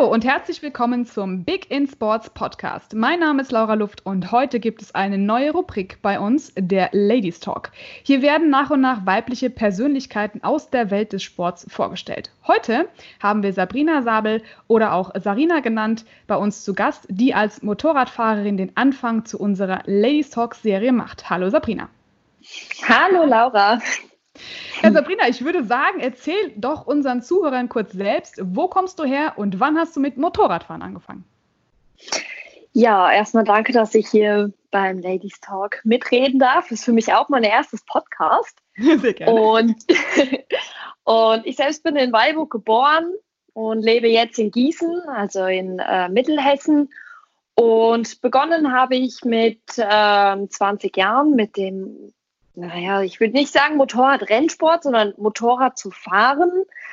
Hallo und herzlich willkommen zum Big in Sports Podcast. Mein Name ist Laura Luft und heute gibt es eine neue Rubrik bei uns, der Ladies Talk. Hier werden nach und nach weibliche Persönlichkeiten aus der Welt des Sports vorgestellt. Heute haben wir Sabrina Sabel oder auch Sarina genannt bei uns zu Gast, die als Motorradfahrerin den Anfang zu unserer Ladies Talk Serie macht. Hallo Sabrina. Hallo Laura. Ja, Sabrina, ich würde sagen, erzähl doch unseren Zuhörern kurz selbst, wo kommst du her und wann hast du mit Motorradfahren angefangen? Ja, erstmal danke, dass ich hier beim Ladies Talk mitreden darf. Das ist für mich auch mein erstes Podcast. Sehr gerne. Und, und ich selbst bin in Weilburg geboren und lebe jetzt in Gießen, also in äh, Mittelhessen. Und begonnen habe ich mit äh, 20 Jahren mit dem naja, ich würde nicht sagen Motorradrennsport, sondern Motorrad zu fahren.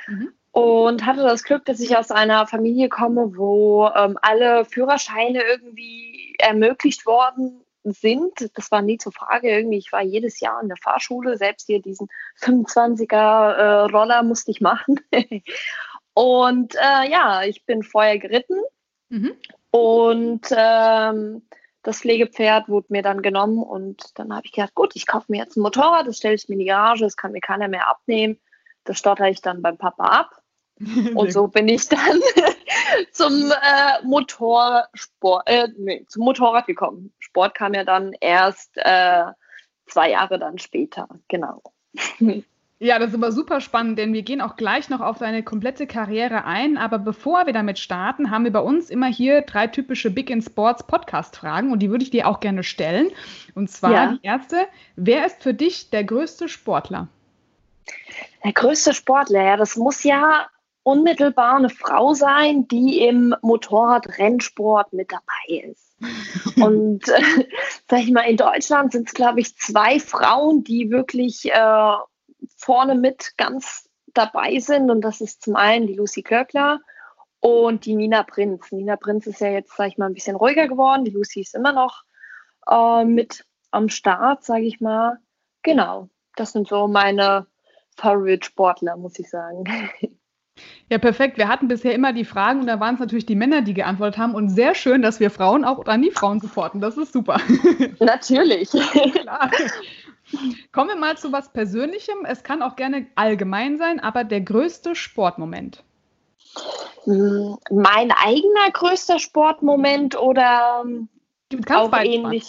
Mhm. Und hatte das Glück, dass ich aus einer Familie komme, wo ähm, alle Führerscheine irgendwie ermöglicht worden sind. Das war nie zur Frage. Irgendwie, ich war jedes Jahr in der Fahrschule, selbst hier diesen 25er äh, Roller musste ich machen. und äh, ja, ich bin vorher geritten. Mhm. Und ähm, das Pflegepferd wurde mir dann genommen und dann habe ich gedacht, gut, ich kaufe mir jetzt ein Motorrad, das stelle ich mir in die Garage, das kann mir keiner mehr abnehmen. Das stotter ich dann beim Papa ab. und so bin ich dann zum äh, Motorsport, äh, nee, zum Motorrad gekommen. Sport kam ja dann erst äh, zwei Jahre dann später, genau. Ja, das ist aber super spannend, denn wir gehen auch gleich noch auf deine komplette Karriere ein. Aber bevor wir damit starten, haben wir bei uns immer hier drei typische Big in Sports Podcast-Fragen und die würde ich dir auch gerne stellen. Und zwar ja. die erste: Wer ist für dich der größte Sportler? Der größte Sportler, ja, das muss ja unmittelbar eine Frau sein, die im Motorradrennsport mit dabei ist. Und äh, sag ich mal, in Deutschland sind es, glaube ich, zwei Frauen, die wirklich äh, vorne mit ganz dabei sind. Und das ist zum einen die Lucy Klöckler und die Nina Prinz. Nina Prinz ist ja jetzt, sag ich mal, ein bisschen ruhiger geworden. Die Lucy ist immer noch äh, mit am Start, sage ich mal. Genau, das sind so meine Favorite-Sportler, muss ich sagen. Ja, perfekt. Wir hatten bisher immer die Fragen und da waren es natürlich die Männer, die geantwortet haben. Und sehr schön, dass wir Frauen auch an die Frauen supporten. Das ist super. Natürlich. Klar. Kommen wir mal zu was Persönlichem. Es kann auch gerne allgemein sein, aber der größte Sportmoment. Hm, mein eigener größter Sportmoment oder auch ähnlich?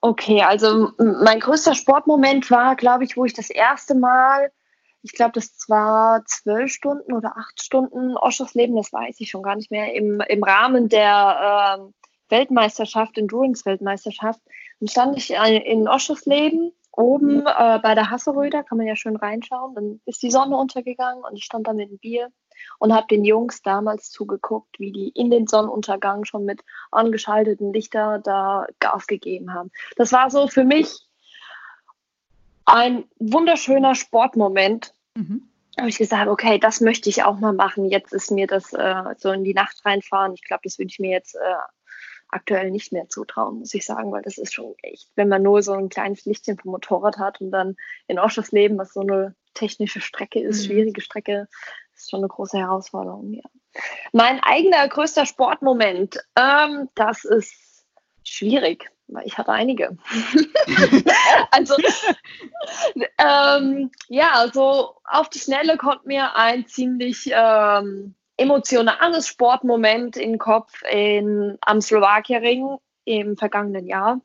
Okay, also mein größter Sportmoment war, glaube ich, wo ich das erste Mal, ich glaube, das war zwölf Stunden oder acht Stunden Oschersleben, das weiß ich schon gar nicht mehr, im, im Rahmen der äh, Weltmeisterschaft, Endurance-Weltmeisterschaft, dann stand ich in Oschersleben oben mhm. äh, bei der Hasseröder, kann man ja schön reinschauen. Dann ist die Sonne untergegangen und ich stand da mit einem Bier und habe den Jungs damals zugeguckt, wie die in den Sonnenuntergang schon mit angeschalteten Lichter da Gas gegeben haben. Das war so für mich ein wunderschöner Sportmoment. Mhm. Da habe ich gesagt, okay, das möchte ich auch mal machen. Jetzt ist mir das äh, so in die Nacht reinfahren. Ich glaube, das würde ich mir jetzt äh, aktuell nicht mehr zutrauen, muss ich sagen, weil das ist schon echt, wenn man nur so ein kleines Lichtchen vom Motorrad hat und dann in Oschersleben, was so eine technische Strecke ist, mhm. schwierige Strecke, ist schon eine große Herausforderung, ja. Mein eigener größter Sportmoment, ähm, das ist schwierig, weil ich hatte einige. also, ähm, ja, also auf die Schnelle kommt mir ein ziemlich ähm, emotionales Sportmoment im Kopf in, am Slowakiering im vergangenen Jahr,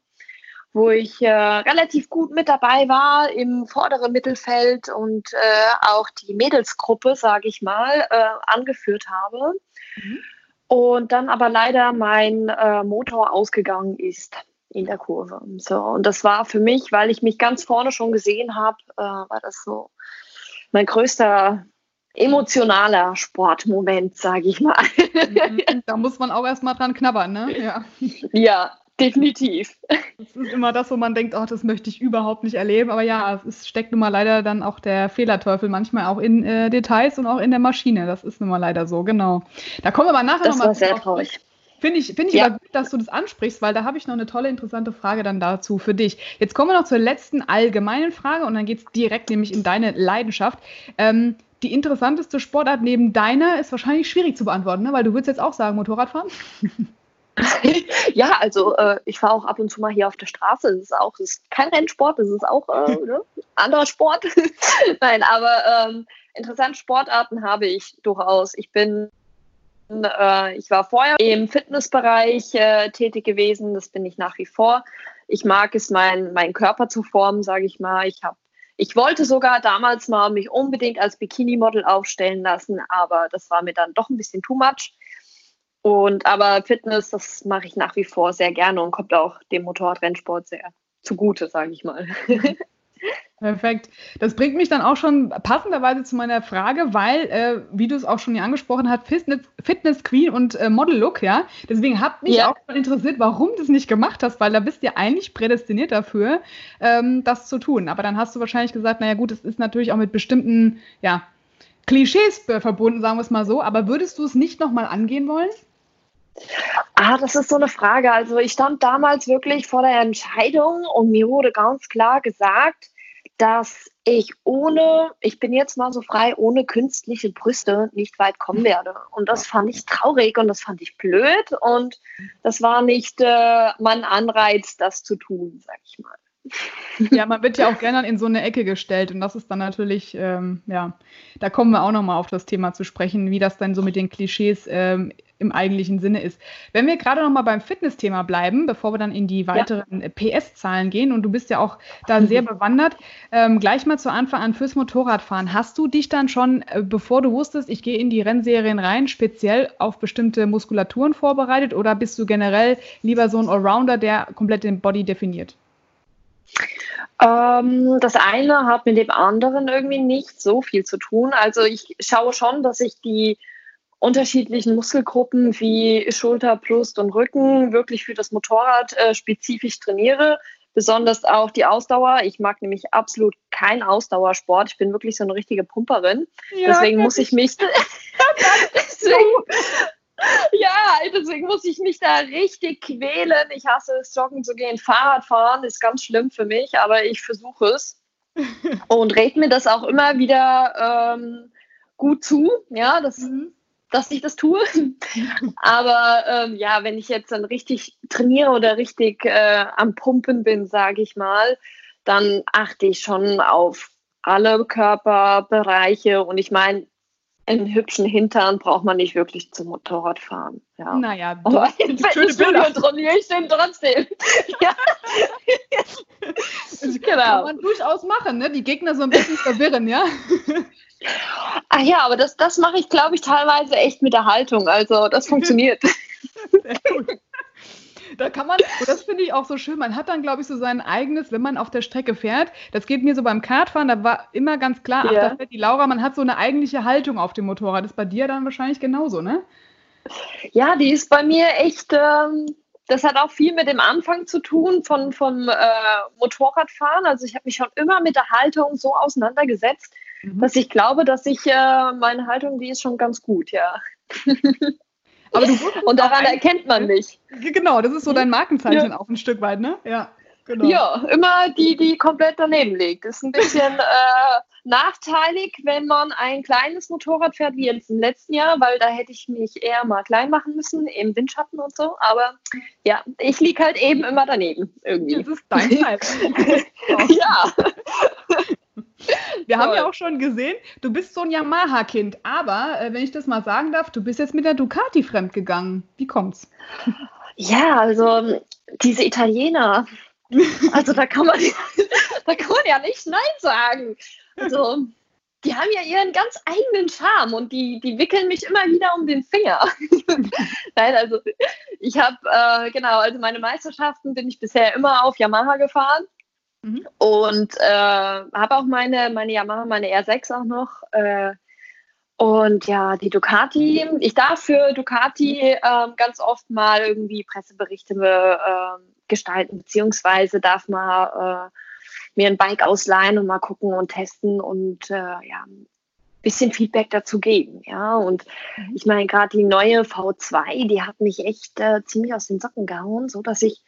wo ich äh, relativ gut mit dabei war im vorderen Mittelfeld und äh, auch die Mädelsgruppe, sage ich mal, äh, angeführt habe. Mhm. Und dann aber leider mein äh, Motor ausgegangen ist in der Kurve. So, und das war für mich, weil ich mich ganz vorne schon gesehen habe, äh, war das so mein größter emotionaler Sportmoment, sage ich mal. Mhm, da muss man auch erstmal dran knabbern, ne? Ja. ja, definitiv. Das ist immer das, wo man denkt, oh, das möchte ich überhaupt nicht erleben. Aber ja, es steckt nun mal leider dann auch der Fehlerteufel manchmal auch in äh, Details und auch in der Maschine. Das ist nun mal leider so, genau. Da kommen wir aber nachher das nochmal war sehr traurig. Finde ich, find ich ja. aber gut, dass du das ansprichst, weil da habe ich noch eine tolle, interessante Frage dann dazu für dich. Jetzt kommen wir noch zur letzten allgemeinen Frage und dann geht es direkt nämlich in deine Leidenschaft. Ähm, die interessanteste Sportart neben deiner ist wahrscheinlich schwierig zu beantworten, ne? weil du würdest jetzt auch sagen, Motorradfahren? ja, also äh, ich fahre auch ab und zu mal hier auf der Straße. Das ist auch das ist kein Rennsport, das ist auch äh, ne? anderer Sport. Nein, aber ähm, interessante Sportarten habe ich durchaus. Ich bin äh, ich war vorher im Fitnessbereich äh, tätig gewesen, das bin ich nach wie vor. Ich mag es, meinen mein Körper zu formen, sage ich mal. Ich habe ich wollte sogar damals mal mich unbedingt als Bikini-Model aufstellen lassen, aber das war mir dann doch ein bisschen too much. Und aber Fitness, das mache ich nach wie vor sehr gerne und kommt auch dem Motorradrennsport sehr zugute, sage ich mal. Perfekt. Das bringt mich dann auch schon passenderweise zu meiner Frage, weil, äh, wie du es auch schon hier angesprochen hast, Fitness, Fitness Queen und äh, Model Look, ja. Deswegen hat mich ja. auch schon interessiert, warum du es nicht gemacht hast, weil da bist du ja eigentlich prädestiniert dafür, ähm, das zu tun. Aber dann hast du wahrscheinlich gesagt, naja gut, es ist natürlich auch mit bestimmten, ja, Klischees verbunden, sagen wir es mal so. Aber würdest du es nicht nochmal angehen wollen? Ah, das ist so eine Frage. Also ich stand damals wirklich vor der Entscheidung und mir wurde ganz klar gesagt, dass ich ohne, ich bin jetzt mal so frei, ohne künstliche Brüste nicht weit kommen werde. Und das fand ich traurig und das fand ich blöd und das war nicht äh, mein Anreiz, das zu tun, sag ich mal. Ja, man wird ja auch gerne in so eine Ecke gestellt und das ist dann natürlich, ähm, ja, da kommen wir auch nochmal auf das Thema zu sprechen, wie das dann so mit den Klischees ähm, im eigentlichen Sinne ist. Wenn wir gerade nochmal beim Fitnessthema bleiben, bevor wir dann in die weiteren ja. PS-Zahlen gehen und du bist ja auch da sehr bewandert, ähm, gleich mal zu Anfang an fürs Motorradfahren. Hast du dich dann schon, äh, bevor du wusstest, ich gehe in die Rennserien rein, speziell auf bestimmte Muskulaturen vorbereitet oder bist du generell lieber so ein Allrounder, der komplett den Body definiert? Ähm, das eine hat mit dem anderen irgendwie nicht so viel zu tun. Also ich schaue schon, dass ich die unterschiedlichen Muskelgruppen wie Schulter, Brust und Rücken wirklich für das Motorrad äh, spezifisch trainiere. Besonders auch die Ausdauer. Ich mag nämlich absolut keinen Ausdauersport. Ich bin wirklich so eine richtige Pumperin. Ja, deswegen muss ich mich. deswegen, ja, deswegen muss ich mich da richtig quälen. Ich hasse es, joggen zu gehen. Fahrradfahren ist ganz schlimm für mich, aber ich versuche es. und rede mir das auch immer wieder ähm, gut zu, ja, dass, mhm. dass ich das tue. aber ähm, ja, wenn ich jetzt dann richtig trainiere oder richtig äh, am Pumpen bin, sage ich mal, dann achte ich schon auf alle Körperbereiche. Und ich meine, einen hübschen Hintern braucht man nicht wirklich zum Motorradfahren. Ja. Naja, aber in Fitnessstudio trainiere ich den trotzdem. ja. Das genau. kann man durchaus machen, ne? die Gegner so ein bisschen verwirren, ja? Ach ja, aber das, das mache ich, glaube ich, teilweise echt mit der Haltung. Also das funktioniert. Sehr gut. Da kann man, und das finde ich auch so schön, man hat dann, glaube ich, so sein eigenes, wenn man auf der Strecke fährt. Das geht mir so beim Kartfahren, da war immer ganz klar, ach, da fährt die Laura, man hat so eine eigentliche Haltung auf dem Motorrad. Das ist bei dir dann wahrscheinlich genauso, ne? Ja, die ist bei mir echt, ähm, das hat auch viel mit dem Anfang zu tun von, vom äh, Motorradfahren. Also ich habe mich schon immer mit der Haltung so auseinandergesetzt, mhm. dass ich glaube, dass ich äh, meine Haltung, die ist schon ganz gut, ja. Aber du und daran erkennt man mich. Genau, das ist so dein Markenzeichen ja. auch ein Stück weit, ne? Ja. Genau. Ja, immer die, die komplett daneben liegt. Ist ein bisschen äh, nachteilig, wenn man ein kleines Motorrad fährt, wie jetzt im letzten Jahr, weil da hätte ich mich eher mal klein machen müssen, im Windschatten und so. Aber ja, ich liege halt eben immer daneben irgendwie. Das ist dein Teil. ja. Wir haben ja auch schon gesehen, du bist so ein Yamaha-Kind, aber äh, wenn ich das mal sagen darf, du bist jetzt mit der Ducati fremdgegangen. Wie kommt's? Ja, also diese Italiener, also da kann man, da kann man ja nicht Nein sagen. Also die haben ja ihren ganz eigenen Charme und die, die wickeln mich immer wieder um den Finger. Nein, also ich habe, äh, genau, also meine Meisterschaften bin ich bisher immer auf Yamaha gefahren. Mhm. Und äh, habe auch meine, meine Yamaha, meine R6 auch noch. Äh, und ja, die Ducati, ich darf für Ducati äh, ganz oft mal irgendwie Presseberichte äh, gestalten, beziehungsweise darf mal äh, mir ein Bike ausleihen und mal gucken und testen. Und äh, ja, bisschen Feedback dazu geben. Ja, und mhm. ich meine, gerade die neue V2, die hat mich echt äh, ziemlich aus den Socken gehauen, so dass ich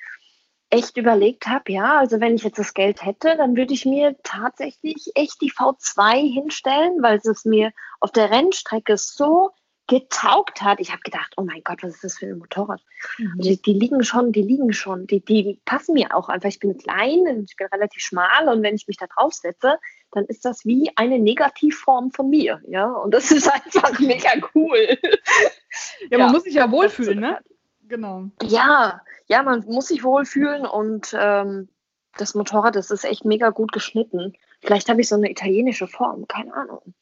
echt überlegt habe, ja, also wenn ich jetzt das Geld hätte, dann würde ich mir tatsächlich echt die V2 hinstellen, weil es mir auf der Rennstrecke so getaugt hat. Ich habe gedacht, oh mein Gott, was ist das für ein Motorrad? Mhm. Die, die, liegen schon, die liegen schon, die, die passen mir auch einfach. Ich bin klein und ich bin relativ schmal und wenn ich mich da drauf setze, dann ist das wie eine Negativform von mir. Ja, und das ist einfach mega cool. Ja, man ja, muss sich ja wohlfühlen, ne? Genau. Ja, ja, man muss sich wohlfühlen und ähm, das Motorrad, das ist echt mega gut geschnitten. Vielleicht habe ich so eine italienische Form, keine Ahnung.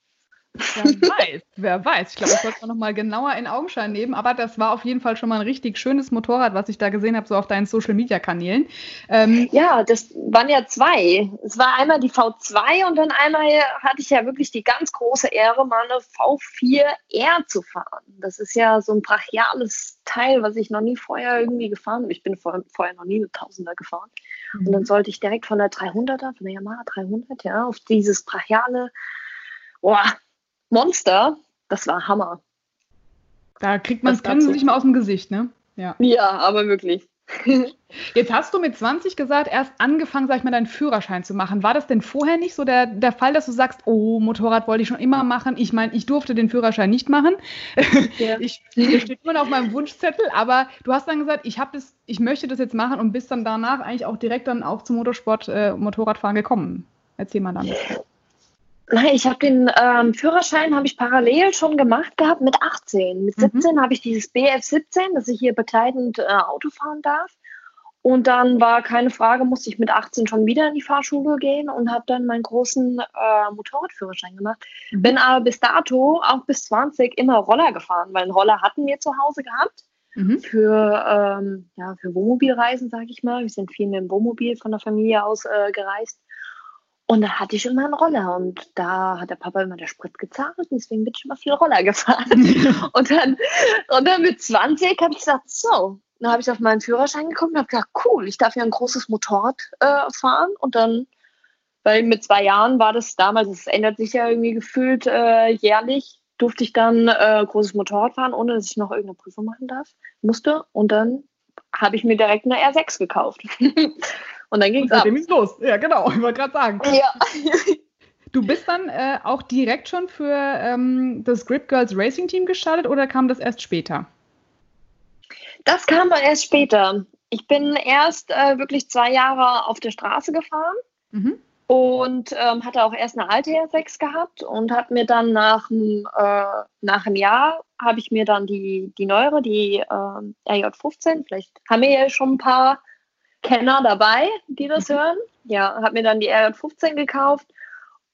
Wer weiß, wer weiß. Ich glaube, das sollte man nochmal genauer in Augenschein nehmen. Aber das war auf jeden Fall schon mal ein richtig schönes Motorrad, was ich da gesehen habe, so auf deinen Social-Media-Kanälen. Ähm, ja, das waren ja zwei. Es war einmal die V2 und dann einmal hatte ich ja wirklich die ganz große Ehre, mal eine V4R zu fahren. Das ist ja so ein brachiales Teil, was ich noch nie vorher irgendwie gefahren habe. Ich bin vor, vorher noch nie eine Tausender gefahren. Mhm. Und dann sollte ich direkt von der 300er, von der Yamaha 300, ja, auf dieses brachiale Boah, Monster, das war Hammer. Da kriegt man das Grinsen nicht mal aus dem Gesicht, ne? Ja, ja aber wirklich. Jetzt hast du mit 20 gesagt, erst angefangen, sag ich mal, deinen Führerschein zu machen. War das denn vorher nicht so der, der Fall, dass du sagst, oh, Motorrad wollte ich schon immer machen? Ich meine, ich durfte den Führerschein nicht machen. Ja. Ich, das steht immer noch auf meinem Wunschzettel, aber du hast dann gesagt, ich das, ich möchte das jetzt machen und bist dann danach eigentlich auch direkt dann auch zum Motorsport, äh, Motorradfahren gekommen. Erzähl mal dann. Nein, ich habe den ähm, Führerschein habe ich parallel schon gemacht gehabt mit 18. Mit 17 mhm. habe ich dieses BF 17, dass ich hier begleitend äh, Auto fahren darf. Und dann war keine Frage, musste ich mit 18 schon wieder in die Fahrschule gehen und habe dann meinen großen äh, Motorradführerschein gemacht. Mhm. Bin aber bis dato, auch bis 20, immer Roller gefahren, weil einen Roller hatten wir zu Hause gehabt. Mhm. Für, ähm, ja, für Wohnmobilreisen, sage ich mal. Wir sind viel mit dem Wohnmobil von der Familie aus äh, gereist. Und da hatte ich immer einen Roller und da hat der Papa immer der Sprit gezahlt, deswegen bin ich immer viel Roller gefahren. und, dann, und dann mit 20 habe ich gesagt, so, dann habe ich auf meinen Führerschein geguckt und habe gesagt, cool, ich darf ja ein großes Motorrad äh, fahren. Und dann, weil mit zwei Jahren war das damals, es ändert sich ja irgendwie gefühlt äh, jährlich, durfte ich dann äh, großes Motorrad fahren, ohne dass ich noch irgendeine Prüfung machen darf, musste. Und dann habe ich mir direkt eine R6 gekauft. Und dann ging es ab. Ging's los. Ja, genau. Ich wollte gerade sagen. Ja. Du bist dann äh, auch direkt schon für ähm, das Grip Girls Racing Team gestartet oder kam das erst später? Das kam dann erst später. Ich bin erst äh, wirklich zwei Jahre auf der Straße gefahren mhm. und ähm, hatte auch erst eine alte R6 gehabt und habe mir dann nach, äh, nach einem Jahr habe ich mir dann die, die neuere, die äh, RJ15, vielleicht haben wir ja schon ein paar Kenner dabei, die das mhm. hören. Ja, habe mir dann die R15 gekauft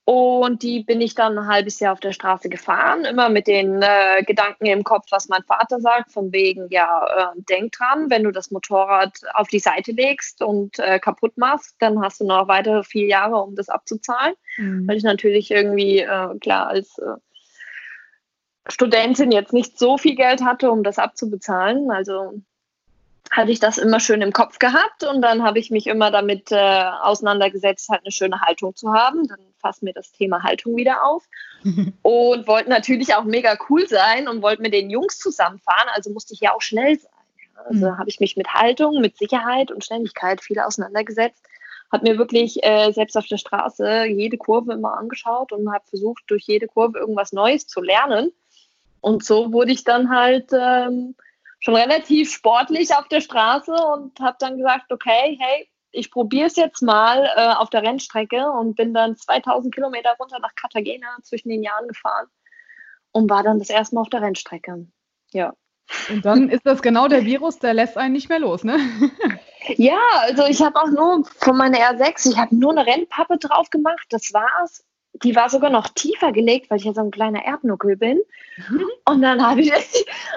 und die bin ich dann ein halbes Jahr auf der Straße gefahren, immer mit den äh, Gedanken im Kopf, was mein Vater sagt, von wegen, ja, äh, denk dran, wenn du das Motorrad auf die Seite legst und äh, kaputt machst, dann hast du noch weitere vier Jahre, um das abzuzahlen. Mhm. Weil ich natürlich irgendwie, äh, klar, als äh, Studentin jetzt nicht so viel Geld hatte, um das abzubezahlen. Also hatte ich das immer schön im Kopf gehabt und dann habe ich mich immer damit äh, auseinandergesetzt, halt eine schöne Haltung zu haben. Dann fasst mir das Thema Haltung wieder auf und wollte natürlich auch mega cool sein und wollte mit den Jungs zusammenfahren, also musste ich ja auch schnell sein. Also mhm. habe ich mich mit Haltung, mit Sicherheit und Schnelligkeit viel auseinandergesetzt. Habe mir wirklich äh, selbst auf der Straße jede Kurve immer angeschaut und habe versucht, durch jede Kurve irgendwas Neues zu lernen. Und so wurde ich dann halt ähm, schon relativ sportlich auf der Straße und habe dann gesagt, okay, hey, ich probiere es jetzt mal äh, auf der Rennstrecke und bin dann 2000 Kilometer runter nach Cartagena zwischen den Jahren gefahren und war dann das erste Mal auf der Rennstrecke. Ja. Und dann ist das genau der Virus, der lässt einen nicht mehr los, ne? ja, also ich habe auch nur von meiner R6, ich habe nur eine Rennpappe drauf gemacht, das war's. Die war sogar noch tiefer gelegt, weil ich ja so ein kleiner Erdnuckel bin. Mhm. Und dann habe ich,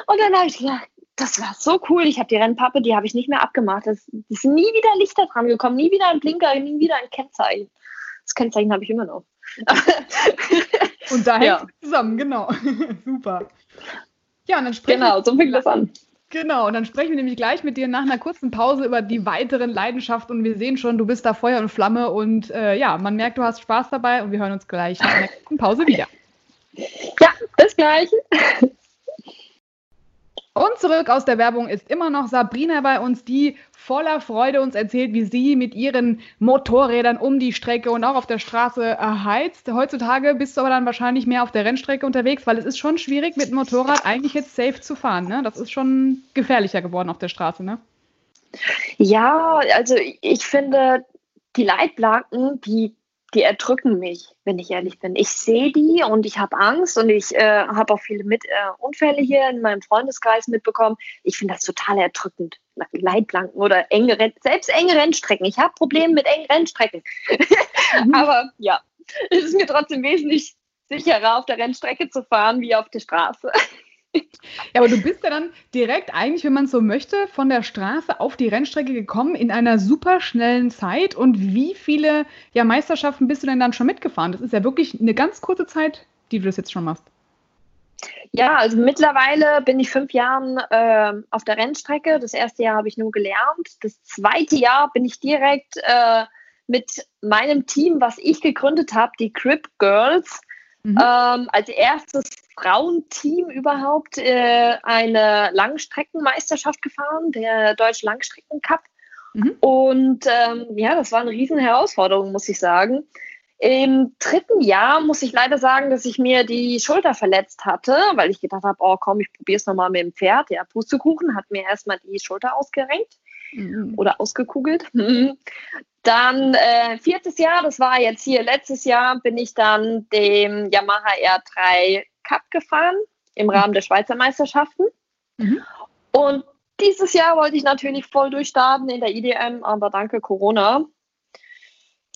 und dann habe ich gedacht, das war so cool. Ich habe die Rennpappe, die habe ich nicht mehr abgemacht. Es ist nie wieder Lichter dran gekommen, nie wieder ein Blinker, nie wieder ein Kennzeichen. Das Kennzeichen habe ich immer noch. und da ja. hängt zusammen, genau. Super. Ja, und dann sprechen Genau, so fängt das an. Genau, und dann sprechen wir nämlich gleich mit dir nach einer kurzen Pause über die weiteren Leidenschaften und wir sehen schon, du bist da Feuer und Flamme und äh, ja, man merkt, du hast Spaß dabei und wir hören uns gleich nach einer kurzen Pause wieder. Ja, das gleiche. Und zurück aus der Werbung ist immer noch Sabrina bei uns, die voller Freude uns erzählt, wie sie mit ihren Motorrädern um die Strecke und auch auf der Straße heizt. Heutzutage bist du aber dann wahrscheinlich mehr auf der Rennstrecke unterwegs, weil es ist schon schwierig, mit dem Motorrad eigentlich jetzt safe zu fahren. Ne? Das ist schon gefährlicher geworden auf der Straße, ne? Ja, also ich finde, die Leitplanken, die die erdrücken mich, wenn ich ehrlich bin. Ich sehe die und ich habe Angst und ich äh, habe auch viele mit, äh, Unfälle hier in meinem Freundeskreis mitbekommen. Ich finde das total erdrückend. Leitplanken oder enge Renn selbst enge Rennstrecken. Ich habe Probleme mit engen Rennstrecken. Mhm. Aber ja, es ist mir trotzdem wesentlich sicherer, auf der Rennstrecke zu fahren, wie auf der Straße. Ja, aber du bist ja dann direkt eigentlich, wenn man so möchte, von der Straße auf die Rennstrecke gekommen in einer super schnellen Zeit. Und wie viele ja, Meisterschaften bist du denn dann schon mitgefahren? Das ist ja wirklich eine ganz kurze Zeit, die du das jetzt schon machst. Ja, also mittlerweile bin ich fünf Jahre äh, auf der Rennstrecke. Das erste Jahr habe ich nur gelernt. Das zweite Jahr bin ich direkt äh, mit meinem Team, was ich gegründet habe, die Crip Girls, mhm. ähm, als erstes Frauenteam überhaupt äh, eine Langstreckenmeisterschaft gefahren, der Deutsche Langstreckencup. Mhm. Und ähm, ja, das war eine riesen Herausforderung, muss ich sagen. Im dritten Jahr muss ich leider sagen, dass ich mir die Schulter verletzt hatte, weil ich gedacht habe, oh komm, ich probiere es nochmal mit dem Pferd. Ja, Pustekuchen hat mir erstmal die Schulter ausgerenkt mhm. oder ausgekugelt. Dann äh, viertes Jahr, das war jetzt hier letztes Jahr, bin ich dann dem Yamaha R3 Cup gefahren im mhm. Rahmen der Schweizer Meisterschaften. Mhm. Und dieses Jahr wollte ich natürlich voll durchstarten in der IDM, aber danke Corona.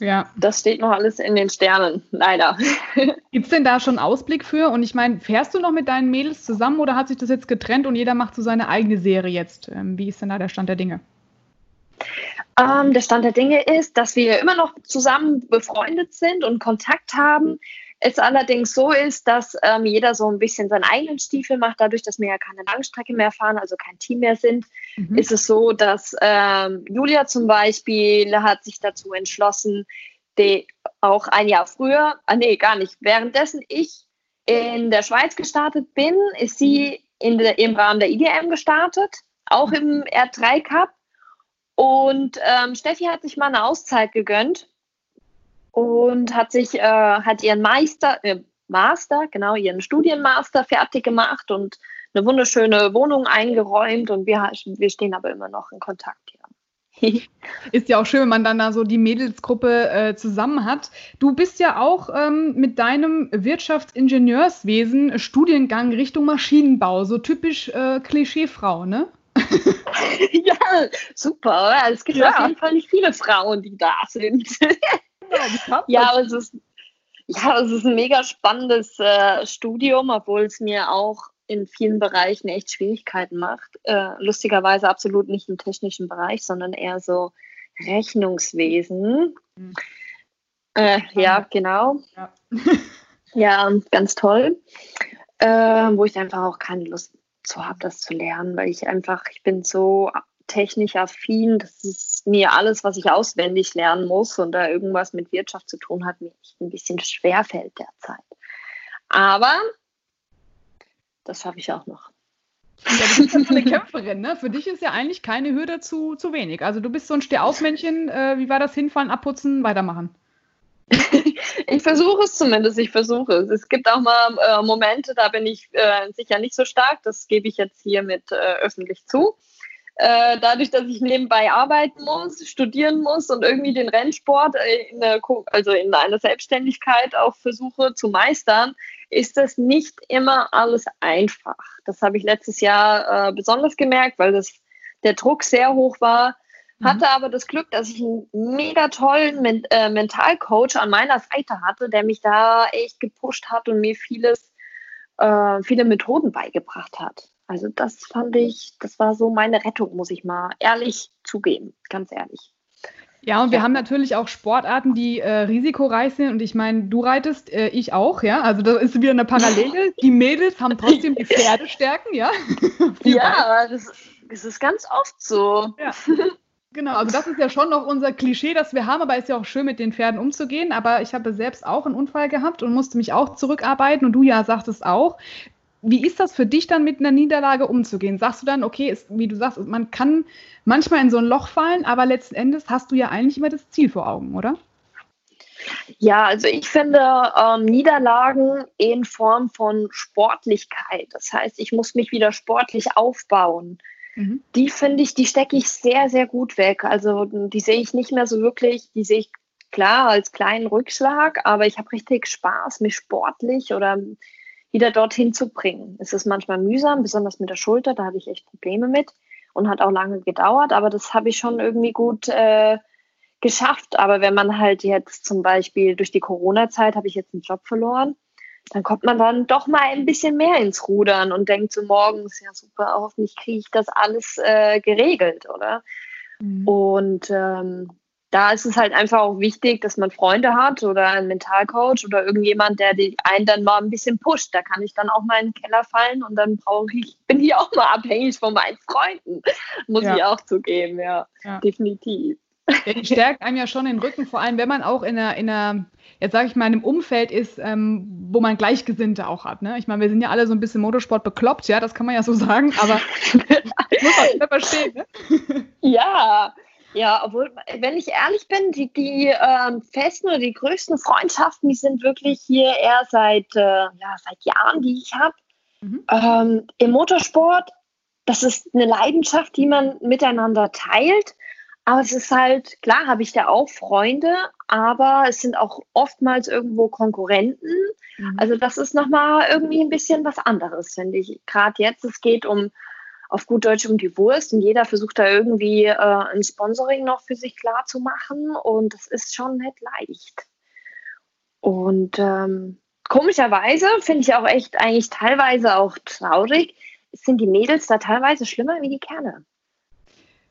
Ja. Das steht noch alles in den Sternen, leider. Gibt es denn da schon Ausblick für? Und ich meine, fährst du noch mit deinen Mädels zusammen oder hat sich das jetzt getrennt und jeder macht so seine eigene Serie jetzt? Ähm, wie ist denn da der Stand der Dinge? Ähm, der Stand der Dinge ist, dass wir immer noch zusammen befreundet sind und Kontakt haben es allerdings so ist, dass ähm, jeder so ein bisschen seinen eigenen Stiefel macht, dadurch, dass wir ja keine Langstrecke mehr fahren, also kein Team mehr sind, mhm. ist es so, dass ähm, Julia zum Beispiel hat sich dazu entschlossen, die auch ein Jahr früher, ah, nee, gar nicht, währenddessen ich in der Schweiz gestartet bin, ist sie in de, im Rahmen der IDM gestartet, auch im R3 Cup. Und ähm, Steffi hat sich mal eine Auszeit gegönnt und hat sich, äh, hat ihren Meister, äh, Master, genau, ihren Studienmaster fertig gemacht und eine wunderschöne Wohnung eingeräumt und wir, wir stehen aber immer noch in Kontakt hier. Ist ja auch schön, wenn man dann da so die Mädelsgruppe äh, zusammen hat. Du bist ja auch ähm, mit deinem Wirtschaftsingenieurswesen Studiengang Richtung Maschinenbau, so typisch äh, Klischeefrau, ne? ja, super. Es gibt ja. auf jeden Fall nicht viele Frauen, die da sind. ja, aber es ist, ja, es ist ein mega spannendes äh, Studium, obwohl es mir auch in vielen Bereichen echt Schwierigkeiten macht. Äh, lustigerweise absolut nicht im technischen Bereich, sondern eher so Rechnungswesen. Mhm. Äh, ja, genau. Ja. ja, ganz toll. Äh, wo ich einfach auch keine Lust zu habe, das zu lernen, weil ich einfach, ich bin so technisch affin. Das ist mir alles, was ich auswendig lernen muss und da irgendwas mit Wirtschaft zu tun hat, mir ein bisschen schwer fällt derzeit. Aber das schaffe ich auch noch. Ja, du bist so eine Kämpferin, ne? Für dich ist ja eigentlich keine Hürde zu, zu wenig. Also du bist so ein Stehaufmännchen. Äh, wie war das Hinfallen, abputzen, weitermachen? ich versuche es zumindest, ich versuche es. Es gibt auch mal äh, Momente, da bin ich äh, sicher nicht so stark. Das gebe ich jetzt hiermit äh, öffentlich zu. Äh, dadurch, dass ich nebenbei arbeiten muss, studieren muss und irgendwie den Rennsport äh, in eine, also in einer Selbstständigkeit auch versuche zu meistern, ist das nicht immer alles einfach. Das habe ich letztes Jahr äh, besonders gemerkt, weil das, der Druck sehr hoch war. Mhm. Hatte aber das Glück, dass ich einen mega tollen Men äh, Mentalcoach an meiner Seite hatte, der mich da echt gepusht hat und mir vieles, äh, viele Methoden beigebracht hat. Also das fand ich, das war so meine Rettung, muss ich mal ehrlich zugeben, ganz ehrlich. Ja, und wir haben natürlich auch Sportarten, die äh, risikoreich sind. Und ich meine, du reitest, äh, ich auch, ja. Also da ist wieder eine Parallele. Die Mädels haben trotzdem die Pferdestärken, ja. ja, das, das, ist ganz oft so. Ja. Genau, also das ist ja schon noch unser Klischee, das wir haben, aber ist ja auch schön, mit den Pferden umzugehen. Aber ich habe selbst auch einen Unfall gehabt und musste mich auch zurückarbeiten und du ja sagtest auch. Wie ist das für dich dann mit einer Niederlage umzugehen? Sagst du dann, okay, ist, wie du sagst, man kann manchmal in so ein Loch fallen, aber letzten Endes hast du ja eigentlich immer das Ziel vor Augen, oder? Ja, also ich finde ähm, Niederlagen in Form von Sportlichkeit. Das heißt, ich muss mich wieder sportlich aufbauen. Mhm. Die finde ich, die stecke ich sehr, sehr gut weg. Also die sehe ich nicht mehr so wirklich, die sehe ich klar als kleinen Rückschlag, aber ich habe richtig Spaß, mich sportlich oder wieder dorthin zu bringen. Es ist manchmal mühsam, besonders mit der Schulter, da hatte ich echt Probleme mit und hat auch lange gedauert, aber das habe ich schon irgendwie gut äh, geschafft. Aber wenn man halt jetzt zum Beispiel durch die Corona-Zeit habe ich jetzt einen Job verloren, dann kommt man dann doch mal ein bisschen mehr ins Rudern und denkt so morgens, ja super, hoffentlich kriege ich das alles äh, geregelt, oder? Mhm. Und ähm, da ist es halt einfach auch wichtig, dass man Freunde hat oder einen Mentalcoach oder irgendjemand, der die einen dann mal ein bisschen pusht. Da kann ich dann auch mal in den Keller fallen und dann brauche ich, bin ich auch mal abhängig von meinen Freunden. Muss ja. ich auch zugeben, ja, ja. definitiv. Die stärkt einem ja schon den Rücken, vor allem wenn man auch in einer, in einer jetzt sage ich mal, in einem Umfeld ist, ähm, wo man Gleichgesinnte auch hat. Ne? Ich meine, wir sind ja alle so ein bisschen Motorsport bekloppt, ja, das kann man ja so sagen, aber muss man verstehen. Ne? Ja, ja, obwohl, wenn ich ehrlich bin, die, die ähm, festen oder die größten Freundschaften, die sind wirklich hier eher seit, äh, ja, seit Jahren, die ich habe. Mhm. Ähm, Im Motorsport, das ist eine Leidenschaft, die man miteinander teilt. Aber es ist halt, klar habe ich da auch Freunde, aber es sind auch oftmals irgendwo Konkurrenten. Mhm. Also das ist nochmal irgendwie ein bisschen was anderes, finde ich. Gerade jetzt, es geht um, auf gut Deutsch um die Wurst und jeder versucht da irgendwie äh, ein Sponsoring noch für sich klar zu machen und das ist schon nicht leicht. Und ähm, komischerweise finde ich auch echt eigentlich teilweise auch traurig, sind die Mädels da teilweise schlimmer wie die Kerle.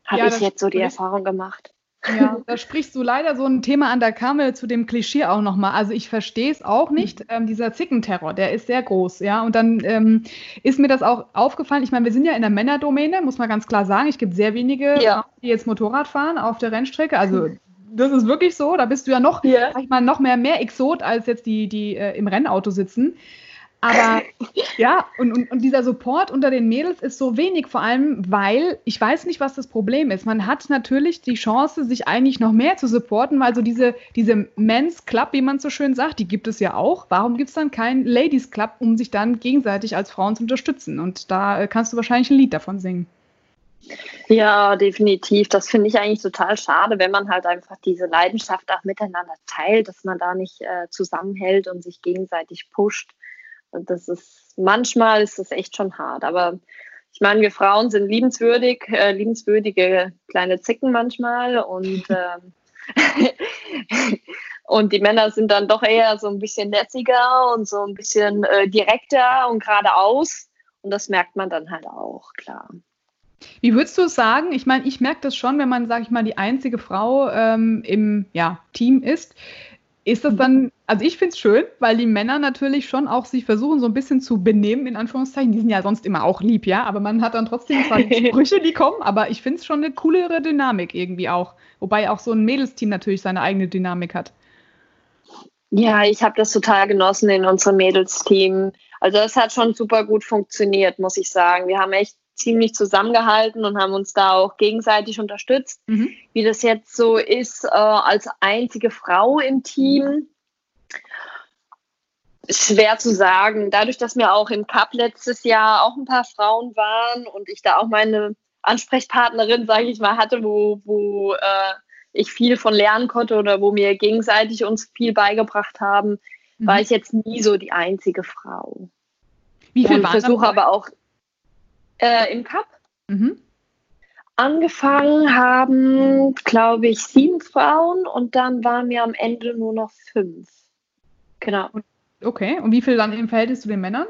Habe ja, ich jetzt so die Erfahrung gemacht. Ja, da sprichst du leider so ein Thema an, da kam wir zu dem Klischee auch nochmal. Also ich verstehe es auch nicht. Mhm. Ähm, dieser Zickenterror, der ist sehr groß, ja. Und dann ähm, ist mir das auch aufgefallen. Ich meine, wir sind ja in der Männerdomäne, muss man ganz klar sagen. Es gibt sehr wenige, ja. die jetzt Motorrad fahren auf der Rennstrecke. Also das ist wirklich so. Da bist du ja noch, yeah. sag ich mal, noch mehr, mehr Exot als jetzt die, die äh, im Rennauto sitzen. Aber ja, und, und, und, dieser Support unter den Mädels ist so wenig, vor allem, weil ich weiß nicht, was das Problem ist. Man hat natürlich die Chance, sich eigentlich noch mehr zu supporten, weil so diese, diese Men's Club, wie man so schön sagt, die gibt es ja auch. Warum gibt es dann keinen Ladies Club, um sich dann gegenseitig als Frauen zu unterstützen? Und da äh, kannst du wahrscheinlich ein Lied davon singen. Ja, definitiv. Das finde ich eigentlich total schade, wenn man halt einfach diese Leidenschaft auch miteinander teilt, dass man da nicht äh, zusammenhält und sich gegenseitig pusht. Und das ist, manchmal ist das echt schon hart. Aber ich meine, wir Frauen sind liebenswürdig, äh, liebenswürdige kleine Zicken manchmal und, äh, und die Männer sind dann doch eher so ein bisschen lässiger und so ein bisschen äh, direkter und geradeaus. Und das merkt man dann halt auch, klar. Wie würdest du es sagen? Ich meine, ich merke das schon, wenn man, sag ich mal, die einzige Frau ähm, im ja, Team ist. Ist das dann, also ich finde es schön, weil die Männer natürlich schon auch sich versuchen, so ein bisschen zu benehmen, in Anführungszeichen. Die sind ja sonst immer auch lieb, ja, aber man hat dann trotzdem zwar die Sprüche, die kommen, aber ich finde es schon eine coolere Dynamik irgendwie auch. Wobei auch so ein Mädelsteam natürlich seine eigene Dynamik hat. Ja, ich habe das total genossen in unserem Mädelsteam. Also das hat schon super gut funktioniert, muss ich sagen. Wir haben echt ziemlich zusammengehalten und haben uns da auch gegenseitig unterstützt. Mhm. Wie das jetzt so ist, äh, als einzige Frau im Team, schwer zu sagen. Dadurch, dass mir auch im Cup letztes Jahr auch ein paar Frauen waren und ich da auch meine Ansprechpartnerin, sage ich mal, hatte, wo, wo äh, ich viel von lernen konnte oder wo mir gegenseitig uns viel beigebracht haben, mhm. war ich jetzt nie so die einzige Frau. Wie viel und versuche aber auch äh, im Cup. Mhm. Angefangen haben, glaube ich, sieben Frauen und dann waren wir am Ende nur noch fünf. Genau. Okay, und wie viel dann im Verhältnis zu den Männern?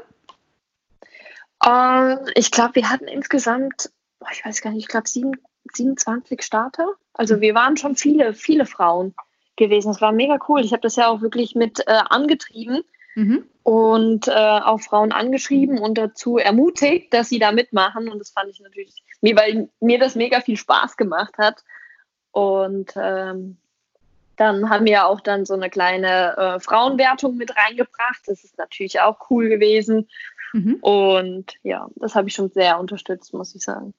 Ähm, ich glaube, wir hatten insgesamt, ich weiß gar nicht, ich glaube 27 Starter. Also wir waren schon viele, viele Frauen gewesen. Das war mega cool. Ich habe das ja auch wirklich mit äh, angetrieben mhm. Und äh, auch Frauen angeschrieben und dazu ermutigt, dass sie da mitmachen. Und das fand ich natürlich, weil mir das mega viel Spaß gemacht hat. Und ähm, dann haben wir auch dann so eine kleine äh, Frauenwertung mit reingebracht. Das ist natürlich auch cool gewesen. Mhm. Und ja, das habe ich schon sehr unterstützt, muss ich sagen.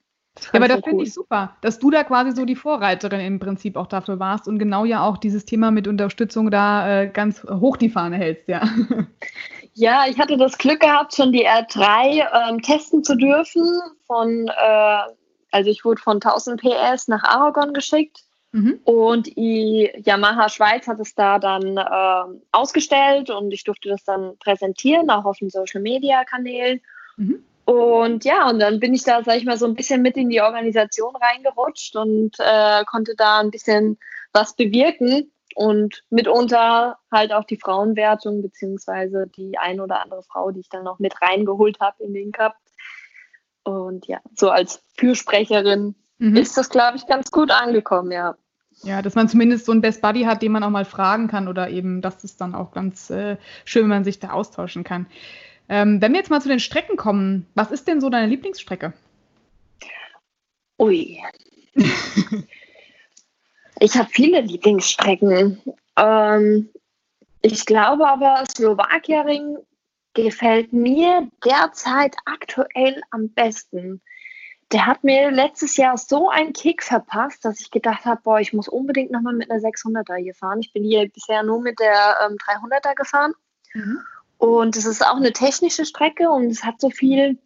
Ja, aber das finde ich super, dass du da quasi so die Vorreiterin im Prinzip auch dafür warst und genau ja auch dieses Thema mit Unterstützung da äh, ganz hoch die Fahne hältst, ja. Ja, ich hatte das Glück gehabt, schon die R3 ähm, testen zu dürfen. Von, äh, also ich wurde von 1000 PS nach Aragon geschickt mhm. und die Yamaha Schweiz hat es da dann äh, ausgestellt und ich durfte das dann präsentieren, auch auf den Social Media Kanälen. Mhm. Und ja, und dann bin ich da, sag ich mal, so ein bisschen mit in die Organisation reingerutscht und äh, konnte da ein bisschen was bewirken und mitunter halt auch die Frauenwertung, beziehungsweise die ein oder andere Frau, die ich dann noch mit reingeholt habe in den Cup. Und ja, so als Fürsprecherin mhm. ist das, glaube ich, ganz gut angekommen, ja. Ja, dass man zumindest so einen Best Buddy hat, den man auch mal fragen kann oder eben, das ist dann auch ganz äh, schön, wenn man sich da austauschen kann. Ähm, wenn wir jetzt mal zu den Strecken kommen, was ist denn so deine Lieblingsstrecke? Ui. ich habe viele Lieblingsstrecken. Ähm, ich glaube aber, Slowakia-Ring gefällt mir derzeit aktuell am besten. Der hat mir letztes Jahr so einen Kick verpasst, dass ich gedacht habe, boah, ich muss unbedingt nochmal mit einer 600er hier fahren. Ich bin hier bisher nur mit der ähm, 300er gefahren. Mhm. Und es ist auch eine technische Strecke und es hat so viel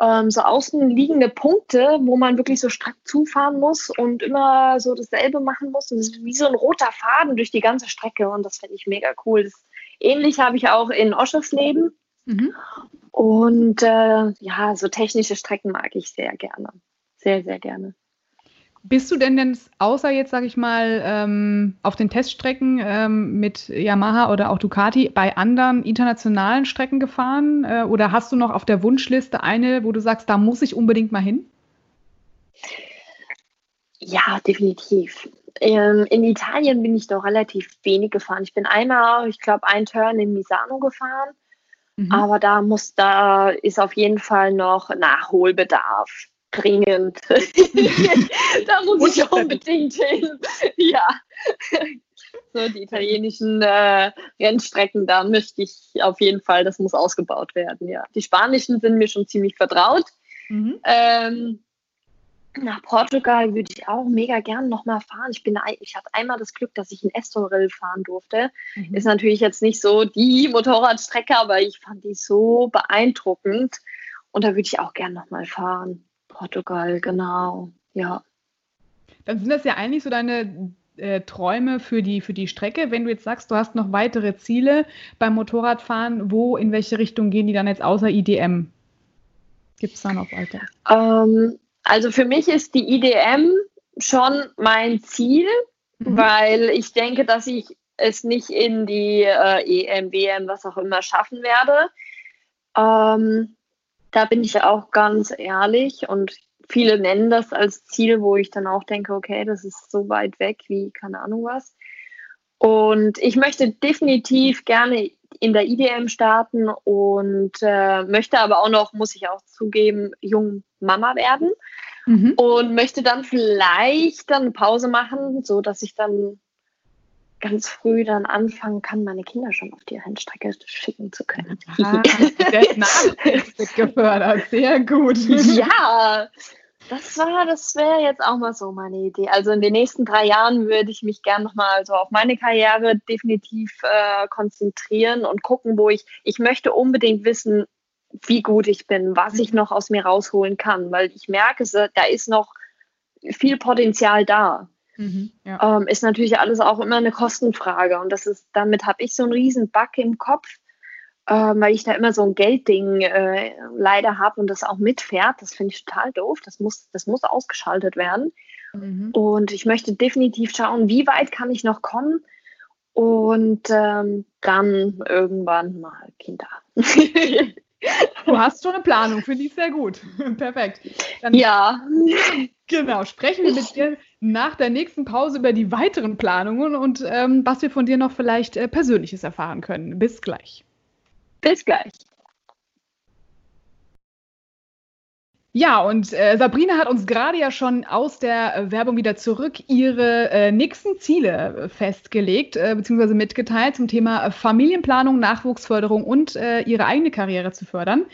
ähm, so außen liegende Punkte, wo man wirklich so strack zufahren muss und immer so dasselbe machen muss. Und es ist wie so ein roter Faden durch die ganze Strecke und das finde ich mega cool. Das, ähnlich habe ich auch in Oschersleben. Mhm. Und äh, ja, so technische Strecken mag ich sehr gerne. Sehr, sehr gerne. Bist du denn denn außer jetzt, sage ich mal, ähm, auf den Teststrecken ähm, mit Yamaha oder auch Ducati bei anderen internationalen Strecken gefahren? Äh, oder hast du noch auf der Wunschliste eine, wo du sagst, da muss ich unbedingt mal hin? Ja, definitiv. Ähm, in Italien bin ich doch relativ wenig gefahren. Ich bin einmal, ich glaube, ein Turn in Misano gefahren. Mhm. Aber da muss, da ist auf jeden Fall noch Nachholbedarf dringend. da muss ich unbedingt hin. ja. So, die italienischen äh, Rennstrecken, da möchte ich auf jeden Fall, das muss ausgebaut werden, ja. Die spanischen sind mir schon ziemlich vertraut. Mhm. Ähm, nach Portugal würde ich auch mega gern nochmal fahren. Ich, bin, ich hatte einmal das Glück, dass ich in Estoril fahren durfte. Mhm. Ist natürlich jetzt nicht so die Motorradstrecke, aber ich fand die so beeindruckend. Und da würde ich auch gern nochmal fahren. Portugal, genau, ja. Dann sind das ja eigentlich so deine äh, Träume für die, für die Strecke. Wenn du jetzt sagst, du hast noch weitere Ziele beim Motorradfahren, wo, in welche Richtung gehen die dann jetzt außer IDM? Gibt es da noch weiter? Ähm, also für mich ist die IDM schon mein Ziel, mhm. weil ich denke, dass ich es nicht in die äh, EM, WM, was auch immer schaffen werde. Ähm, da bin ich auch ganz ehrlich und viele nennen das als Ziel, wo ich dann auch denke, okay, das ist so weit weg wie keine Ahnung was. Und ich möchte definitiv gerne in der IDM starten und äh, möchte aber auch noch, muss ich auch zugeben, jung Mama werden mhm. und möchte dann vielleicht dann eine Pause machen, so dass ich dann ganz früh dann anfangen kann, meine Kinder schon auf die Rennstrecke schicken zu können. Ah, der gefördert, sehr gut. Ja, das war, das wäre jetzt auch mal so meine Idee. Also in den nächsten drei Jahren würde ich mich gern nochmal so auf meine Karriere definitiv äh, konzentrieren und gucken, wo ich, ich möchte unbedingt wissen, wie gut ich bin, was ich noch aus mir rausholen kann, weil ich merke, da ist noch viel Potenzial da. Mhm, ja. ähm, ist natürlich alles auch immer eine Kostenfrage. Und das ist, damit habe ich so einen riesen Bug im Kopf, äh, weil ich da immer so ein Geldding äh, leider habe und das auch mitfährt. Das finde ich total doof. Das muss, das muss ausgeschaltet werden. Mhm. Und ich möchte definitiv schauen, wie weit kann ich noch kommen und ähm, dann irgendwann mal Kinder. Du hast schon eine Planung, finde ich sehr gut. Perfekt. Dann, ja. Genau, sprechen wir mit dir nach der nächsten Pause über die weiteren Planungen und ähm, was wir von dir noch vielleicht äh, Persönliches erfahren können. Bis gleich. Bis gleich. Ja, und äh, Sabrina hat uns gerade ja schon aus der äh, Werbung wieder zurück ihre äh, nächsten Ziele äh, festgelegt, äh, beziehungsweise mitgeteilt zum Thema äh, Familienplanung, Nachwuchsförderung und ihre eigene Karriere zu fördern.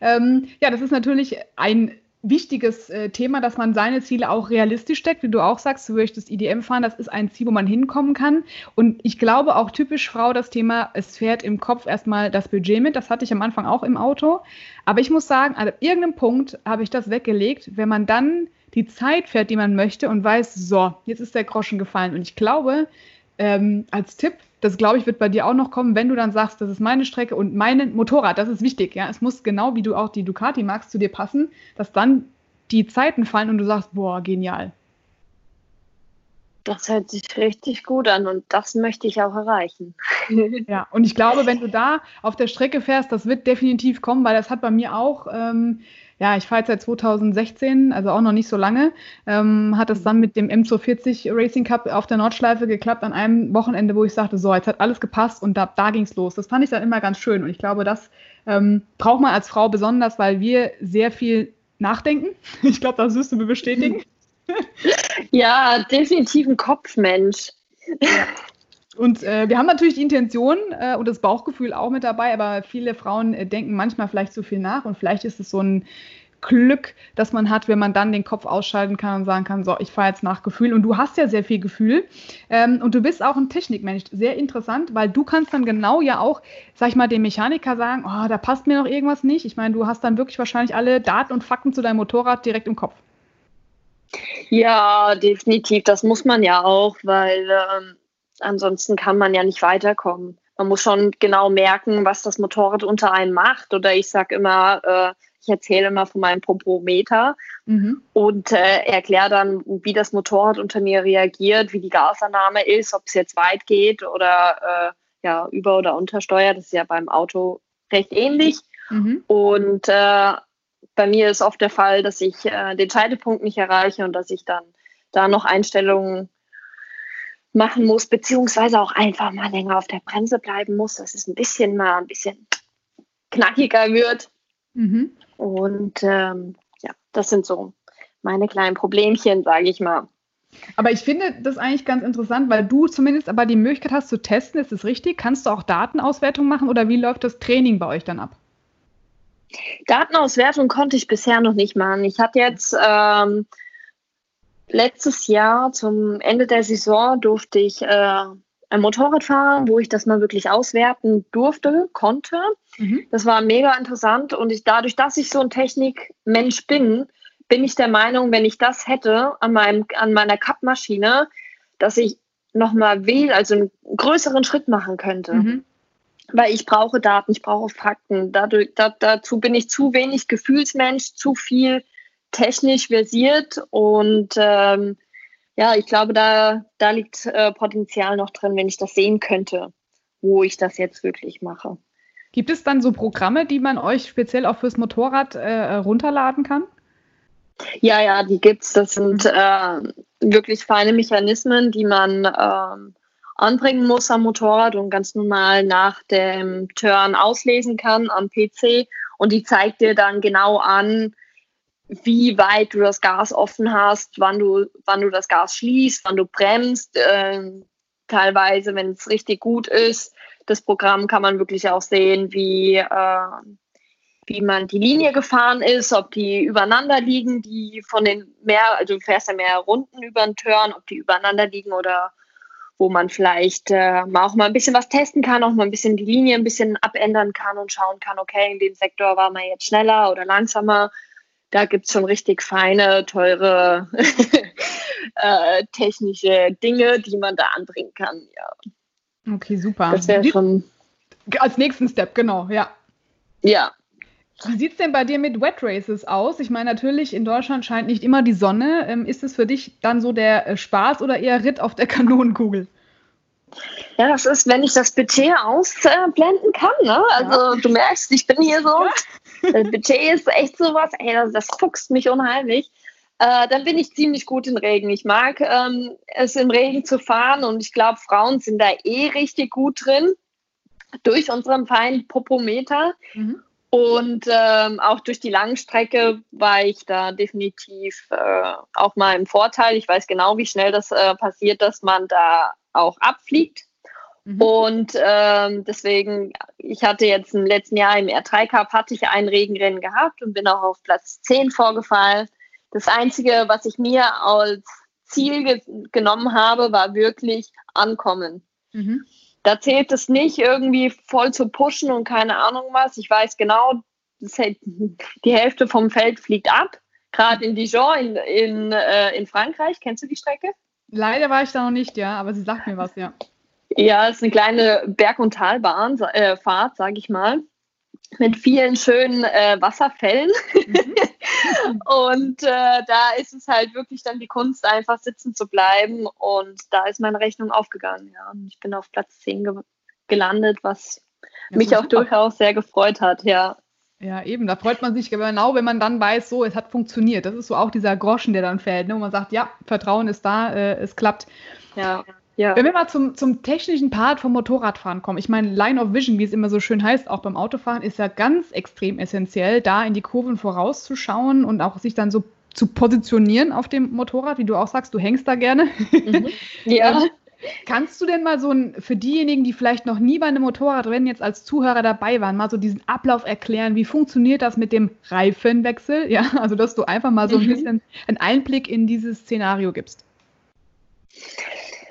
Ähm, ja, das ist natürlich ein wichtiges äh, Thema, dass man seine Ziele auch realistisch steckt, wie du auch sagst, du möchtest IDM fahren, das ist ein Ziel, wo man hinkommen kann. Und ich glaube auch typisch Frau das Thema, es fährt im Kopf erstmal das Budget mit, das hatte ich am Anfang auch im Auto. Aber ich muss sagen, an irgendeinem Punkt habe ich das weggelegt, wenn man dann die Zeit fährt, die man möchte und weiß, so, jetzt ist der Groschen gefallen. Und ich glaube, ähm, als Tipp, das glaube ich, wird bei dir auch noch kommen, wenn du dann sagst, das ist meine Strecke und mein Motorrad, das ist wichtig, ja. Es muss genau wie du auch die Ducati magst, zu dir passen, dass dann die Zeiten fallen und du sagst, boah, genial. Das hört sich richtig gut an und das möchte ich auch erreichen. ja, und ich glaube, wenn du da auf der Strecke fährst, das wird definitiv kommen, weil das hat bei mir auch ähm, ja, ich fahre jetzt seit 2016, also auch noch nicht so lange, ähm, hat es dann mit dem M240 Racing Cup auf der Nordschleife geklappt an einem Wochenende, wo ich sagte, so, jetzt hat alles gepasst und da, da ging es los. Das fand ich dann immer ganz schön und ich glaube, das ähm, braucht man als Frau besonders, weil wir sehr viel nachdenken. Ich glaube, das wirst du mir bestätigen. Ja, definitiv ein Kopfmensch. Ja. Und äh, wir haben natürlich die Intention äh, und das Bauchgefühl auch mit dabei, aber viele Frauen äh, denken manchmal vielleicht zu viel nach und vielleicht ist es so ein Glück, das man hat, wenn man dann den Kopf ausschalten kann und sagen kann, so, ich fahre jetzt nach Gefühl. Und du hast ja sehr viel Gefühl ähm, und du bist auch ein Technikmensch. Sehr interessant, weil du kannst dann genau ja auch, sag ich mal, dem Mechaniker sagen, oh, da passt mir noch irgendwas nicht. Ich meine, du hast dann wirklich wahrscheinlich alle Daten und Fakten zu deinem Motorrad direkt im Kopf. Ja, definitiv. Das muss man ja auch, weil ähm, Ansonsten kann man ja nicht weiterkommen. Man muss schon genau merken, was das Motorrad unter einem macht. Oder ich sage immer, äh, ich erzähle immer von meinem Propometer mhm. und äh, erkläre dann, wie das Motorrad unter mir reagiert, wie die Gasannahme ist, ob es jetzt weit geht oder äh, ja, über- oder untersteuert. Das ist ja beim Auto recht ähnlich. Mhm. Und äh, bei mir ist oft der Fall, dass ich äh, den Scheidepunkt nicht erreiche und dass ich dann da noch Einstellungen machen muss, beziehungsweise auch einfach mal länger auf der Bremse bleiben muss, dass es ein bisschen mal ein bisschen knackiger wird. Mhm. Und ähm, ja, das sind so meine kleinen Problemchen, sage ich mal. Aber ich finde das eigentlich ganz interessant, weil du zumindest aber die Möglichkeit hast zu testen, ist es richtig? Kannst du auch Datenauswertung machen oder wie läuft das Training bei euch dann ab? Datenauswertung konnte ich bisher noch nicht machen. Ich hatte jetzt ähm, letztes Jahr zum Ende der Saison durfte ich äh, ein Motorrad fahren, wo ich das mal wirklich auswerten durfte, konnte. Mhm. Das war mega interessant und ich, dadurch, dass ich so ein Technikmensch bin, bin ich der Meinung, wenn ich das hätte an, meinem, an meiner Cup-Maschine, dass ich nochmal wähl, also einen größeren Schritt machen könnte. Mhm. Weil ich brauche Daten, ich brauche Fakten. Dadurch, da, dazu bin ich zu wenig Gefühlsmensch, zu viel technisch versiert und ähm, ja, ich glaube, da, da liegt äh, Potenzial noch drin, wenn ich das sehen könnte, wo ich das jetzt wirklich mache. Gibt es dann so Programme, die man euch speziell auch fürs Motorrad äh, runterladen kann? Ja, ja, die gibt es. Das sind äh, wirklich feine Mechanismen, die man ähm, anbringen muss am Motorrad und ganz normal nach dem Turn auslesen kann am PC. Und die zeigt dir dann genau an, wie weit du das Gas offen hast, wann du, wann du das Gas schließt, wann du bremst. Äh, teilweise, wenn es richtig gut ist, das Programm kann man wirklich auch sehen, wie, äh, wie man die Linie gefahren ist, ob die übereinander liegen, die von den mehr, also du fährst ja mehr Runden über den Turn, ob die übereinander liegen oder wo man vielleicht äh, auch mal ein bisschen was testen kann, auch mal ein bisschen die Linie ein bisschen abändern kann und schauen kann, okay, in dem Sektor war man jetzt schneller oder langsamer da gibt es schon richtig feine, teure äh, technische Dinge, die man da anbringen kann. Ja. Okay, super. Das wäre schon. Als nächsten Step, genau, ja. Ja. Wie sieht es denn bei dir mit Wet Races aus? Ich meine, natürlich, in Deutschland scheint nicht immer die Sonne. Ähm, ist es für dich dann so der äh, Spaß oder eher Ritt auf der Kanonenkugel? Ja, das ist, wenn ich das Budget ausblenden kann. Ne? Also ja. du merkst, ich bin hier so. Das Budget ist echt sowas, ey, das, das fuchst mich unheimlich. Äh, dann bin ich ziemlich gut im Regen. Ich mag ähm, es im Regen zu fahren und ich glaube, Frauen sind da eh richtig gut drin durch unseren feinen Popometer. Mhm. Und ähm, auch durch die Langstrecke war ich da definitiv äh, auch mal im Vorteil. Ich weiß genau, wie schnell das äh, passiert, dass man da auch abfliegt. Mhm. Und ähm, deswegen, ich hatte jetzt im letzten Jahr im R3 Cup hatte ich ein Regenrennen gehabt und bin auch auf Platz 10 vorgefallen. Das Einzige, was ich mir als Ziel ge genommen habe, war wirklich ankommen. Mhm. Da zählt es nicht irgendwie voll zu pushen und keine Ahnung was. Ich weiß genau, die Hälfte vom Feld fliegt ab. Gerade in Dijon in, in, äh, in Frankreich. Kennst du die Strecke? Leider war ich da noch nicht, ja, aber sie sagt mir was, ja. Ja, es ist eine kleine Berg- und Talbahn, äh, sage ich mal, mit vielen schönen äh, Wasserfällen. Mhm. und äh, da ist es halt wirklich dann die Kunst, einfach sitzen zu bleiben. Und da ist meine Rechnung aufgegangen. Ja. Und ich bin auf Platz 10 ge gelandet, was ja, mich auch super. durchaus sehr gefreut hat. Ja. Ja, eben, da freut man sich genau, wenn man dann weiß, so, es hat funktioniert. Das ist so auch dieser Groschen, der dann fällt, ne, wo man sagt, ja, Vertrauen ist da, äh, es klappt. Ja. Ja. Wenn wir mal zum, zum technischen Part vom Motorradfahren kommen, ich meine, Line of Vision, wie es immer so schön heißt, auch beim Autofahren, ist ja ganz extrem essentiell, da in die Kurven vorauszuschauen und auch sich dann so zu positionieren auf dem Motorrad, wie du auch sagst, du hängst da gerne. Mhm. Ja. Ähm, kannst du denn mal so ein, für diejenigen, die vielleicht noch nie bei einem Motorradrennen jetzt als Zuhörer dabei waren, mal so diesen Ablauf erklären? Wie funktioniert das mit dem Reifenwechsel? Ja, also dass du einfach mal so ein mhm. bisschen einen Einblick in dieses Szenario gibst.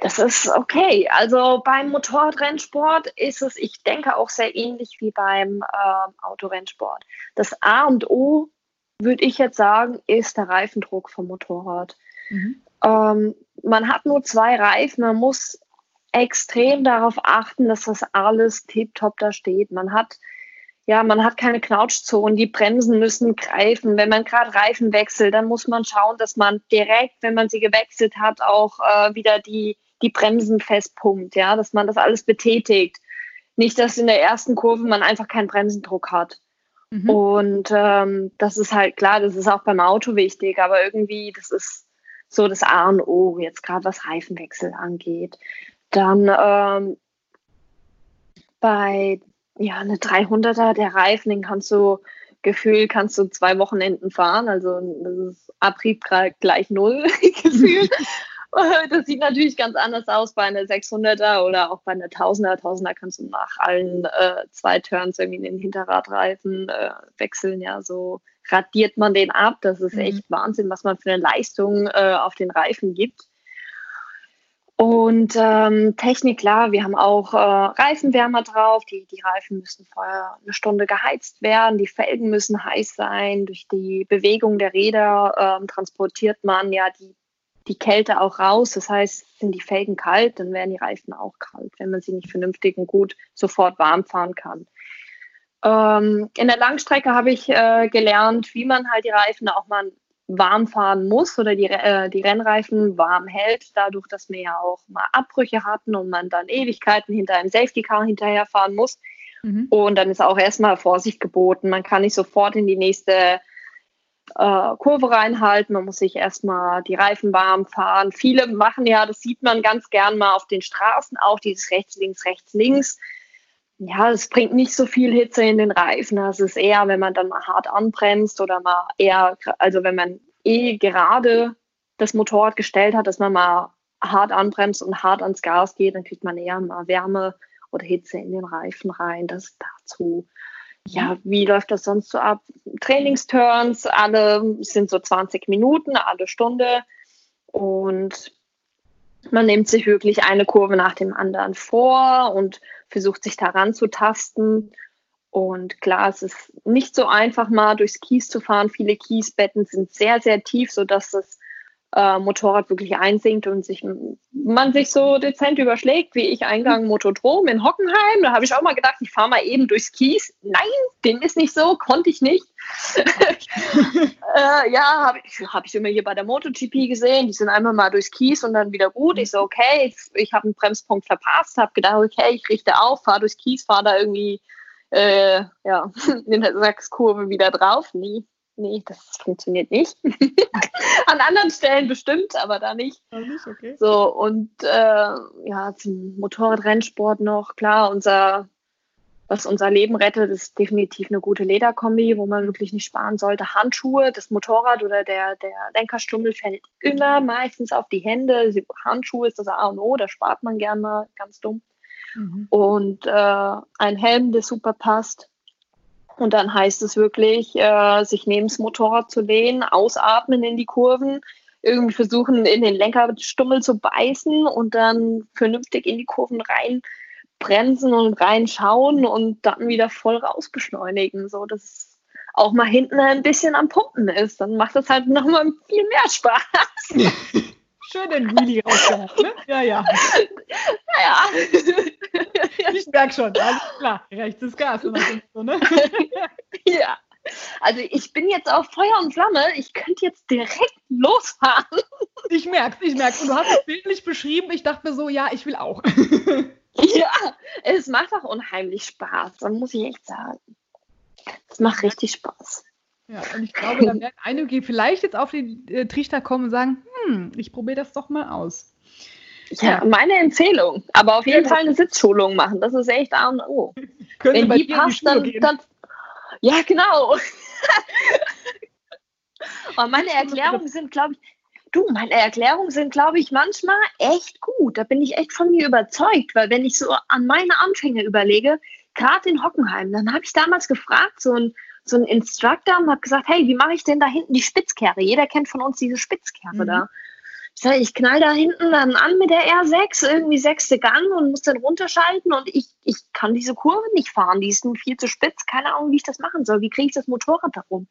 Das ist okay. Also beim Motorradrennsport ist es, ich denke, auch sehr ähnlich wie beim äh, Autorennsport. Das A und O, würde ich jetzt sagen, ist der Reifendruck vom Motorrad. Mhm. Ähm, man hat nur zwei Reifen, man muss extrem darauf achten, dass das alles tiptop da steht. Man hat ja, man hat keine Knautschzonen, die Bremsen müssen greifen. Wenn man gerade Reifen wechselt, dann muss man schauen, dass man direkt, wenn man sie gewechselt hat, auch äh, wieder die die Bremsen festpumpt, ja, dass man das alles betätigt. Nicht, dass in der ersten Kurve man einfach keinen Bremsendruck hat. Mhm. Und ähm, das ist halt klar, das ist auch beim Auto wichtig, aber irgendwie, das ist so das A und O, jetzt gerade was Reifenwechsel angeht. Dann ähm, bei ja, eine 300er, der Reifen, den kannst du gefühlt, kannst du zwei Wochenenden fahren. Also das ist Abrieb gleich null gefühlt. Das sieht natürlich ganz anders aus bei einer 600er oder auch bei einer 1000er. 1000er kannst du nach allen äh, zwei Turns irgendwie in den Hinterradreifen äh, wechseln. Ja, so radiert man den ab. Das ist mhm. echt Wahnsinn, was man für eine Leistung äh, auf den Reifen gibt. Und ähm, Technik, klar, wir haben auch äh, Reifenwärmer drauf. Die, die Reifen müssen vorher eine Stunde geheizt werden. Die Felgen müssen heiß sein. Durch die Bewegung der Räder ähm, transportiert man ja die die Kälte auch raus. Das heißt, sind die Felgen kalt, dann werden die Reifen auch kalt, wenn man sie nicht vernünftig und gut sofort warm fahren kann. Ähm, in der Langstrecke habe ich äh, gelernt, wie man halt die Reifen auch mal warm fahren muss oder die, äh, die Rennreifen warm hält, dadurch, dass wir ja auch mal Abbrüche hatten und man dann Ewigkeiten hinter einem Safety Car hinterherfahren muss. Mhm. Und dann ist auch erstmal Vorsicht geboten. Man kann nicht sofort in die nächste äh, Kurve reinhalten. Man muss sich erstmal die Reifen warm fahren. Viele machen ja, das sieht man ganz gern mal auf den Straßen auch, dieses rechts, links, rechts, links. Ja, es bringt nicht so viel Hitze in den Reifen. Das ist eher, wenn man dann mal hart anbremst oder mal eher, also wenn man eh gerade das Motorrad gestellt hat, dass man mal hart anbremst und hart ans Gas geht, dann kriegt man eher mal Wärme oder Hitze in den Reifen rein. Das dazu ja, wie läuft das sonst so ab? Trainingsturns, alle sind so 20 Minuten, alle Stunde. Und man nimmt sich wirklich eine Kurve nach dem anderen vor und versucht sich daran zu tasten. Und klar, es ist nicht so einfach, mal durchs Kies zu fahren. Viele Kiesbetten sind sehr, sehr tief, sodass es äh, Motorrad wirklich einsinkt und sich, man sich so dezent überschlägt, wie ich Eingang Motodrom in Hockenheim. Da habe ich auch mal gedacht, ich fahre mal eben durchs Kies. Nein, dem ist nicht so, konnte ich nicht. äh, ja, habe ich, hab ich immer hier bei der MotoGP gesehen. Die sind einmal mal durchs Kies und dann wieder gut. Ich so, okay, ich, ich habe einen Bremspunkt verpasst, habe gedacht, okay, ich richte auf, fahre durchs Kies, fahre da irgendwie äh, ja, in der Sachskurve wieder drauf. Nie nee, das funktioniert nicht. An anderen Stellen bestimmt, aber da nicht. nicht okay. So, und äh, ja, zum Motorradrennsport noch, klar, unser was unser Leben rettet, ist definitiv eine gute Lederkombi, wo man wirklich nicht sparen sollte. Handschuhe, das Motorrad oder der, der Lenkerstummel fällt immer meistens auf die Hände. Handschuhe ist das A und O, da spart man gerne mal, ganz dumm. Mhm. Und äh, ein Helm, der super passt. Und dann heißt es wirklich, äh, sich neben das Motorrad zu lehnen, ausatmen in die Kurven, irgendwie versuchen, in den Lenkerstummel zu beißen und dann vernünftig in die Kurven rein bremsen und reinschauen und dann wieder voll raus beschleunigen, so dass auch mal hinten ein bisschen am Pumpen ist. Dann macht das halt nochmal viel mehr Spaß. Schön den Wheelie rausgehauen, ne? Ja, ja. Naja. Ich merke schon, alles klar, rechts ist Gas. So, ne? Ja. Also ich bin jetzt auf Feuer und Flamme. Ich könnte jetzt direkt losfahren. Ich merke ich merke Und du hast es bildlich beschrieben. Ich dachte mir so, ja, ich will auch. Ja, es macht auch unheimlich Spaß, dann muss ich echt sagen. Es macht richtig Spaß. Ja, und ich glaube, da werden einige vielleicht jetzt auf den äh, Trichter kommen und sagen, hm, ich probiere das doch mal aus. Ja, meine Empfehlung. Aber auf jeden ja, Fall eine Sitzschulung machen. Das ist echt A und O. Wenn die passt, dann, dann, Ja, genau. und meine Erklärungen sind, glaube ich, Du, meine Erklärungen sind, glaube ich, manchmal echt gut. Da bin ich echt von mir überzeugt, weil wenn ich so an meine Anfänge überlege, gerade in Hockenheim, dann habe ich damals gefragt, so ein, so ein Instructor und habe gesagt, hey, wie mache ich denn da hinten die Spitzkehre? Jeder kennt von uns diese Spitzkehre mhm. da. Ich sage, ich knall da hinten dann an mit der R6, irgendwie sechste Gang und muss dann runterschalten und ich, ich kann diese Kurve nicht fahren, die ist nur viel zu spitz, keine Ahnung, wie ich das machen soll. Wie kriege ich das Motorrad da rum? Und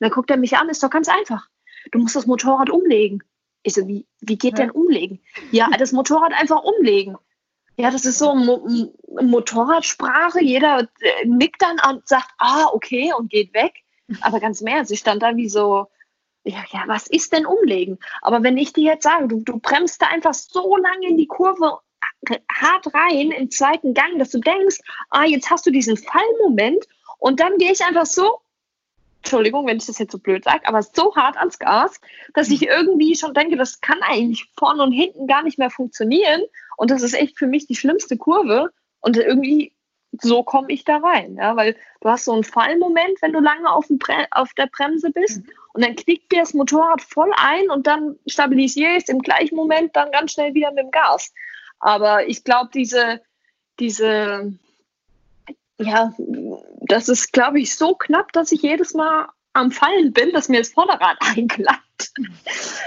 dann guckt er mich an, ist doch ganz einfach du musst das Motorrad umlegen. Ich so, wie, wie geht ja. denn umlegen? Ja, das Motorrad einfach umlegen. Ja, das ist so Mo Motorradsprache. Jeder äh, nickt dann und sagt, ah, okay, und geht weg. Aber ganz mehr, sie stand da wie so, ja, ja, was ist denn umlegen? Aber wenn ich dir jetzt sage, du, du bremst da einfach so lange in die Kurve hart rein im zweiten Gang, dass du denkst, ah, jetzt hast du diesen Fallmoment und dann gehe ich einfach so Entschuldigung, wenn ich das jetzt so blöd sage, aber so hart ans Gas, dass ich irgendwie schon denke, das kann eigentlich vorne und hinten gar nicht mehr funktionieren. Und das ist echt für mich die schlimmste Kurve. Und irgendwie so komme ich da rein, ja, weil du hast so einen Fallmoment, wenn du lange auf, auf der Bremse bist mhm. und dann knickt dir das Motorrad voll ein und dann stabilisierst im gleichen Moment dann ganz schnell wieder mit dem Gas. Aber ich glaube, diese, diese ja, das ist, glaube ich, so knapp, dass ich jedes Mal am Fallen bin, dass mir das Vorderrad einklappt.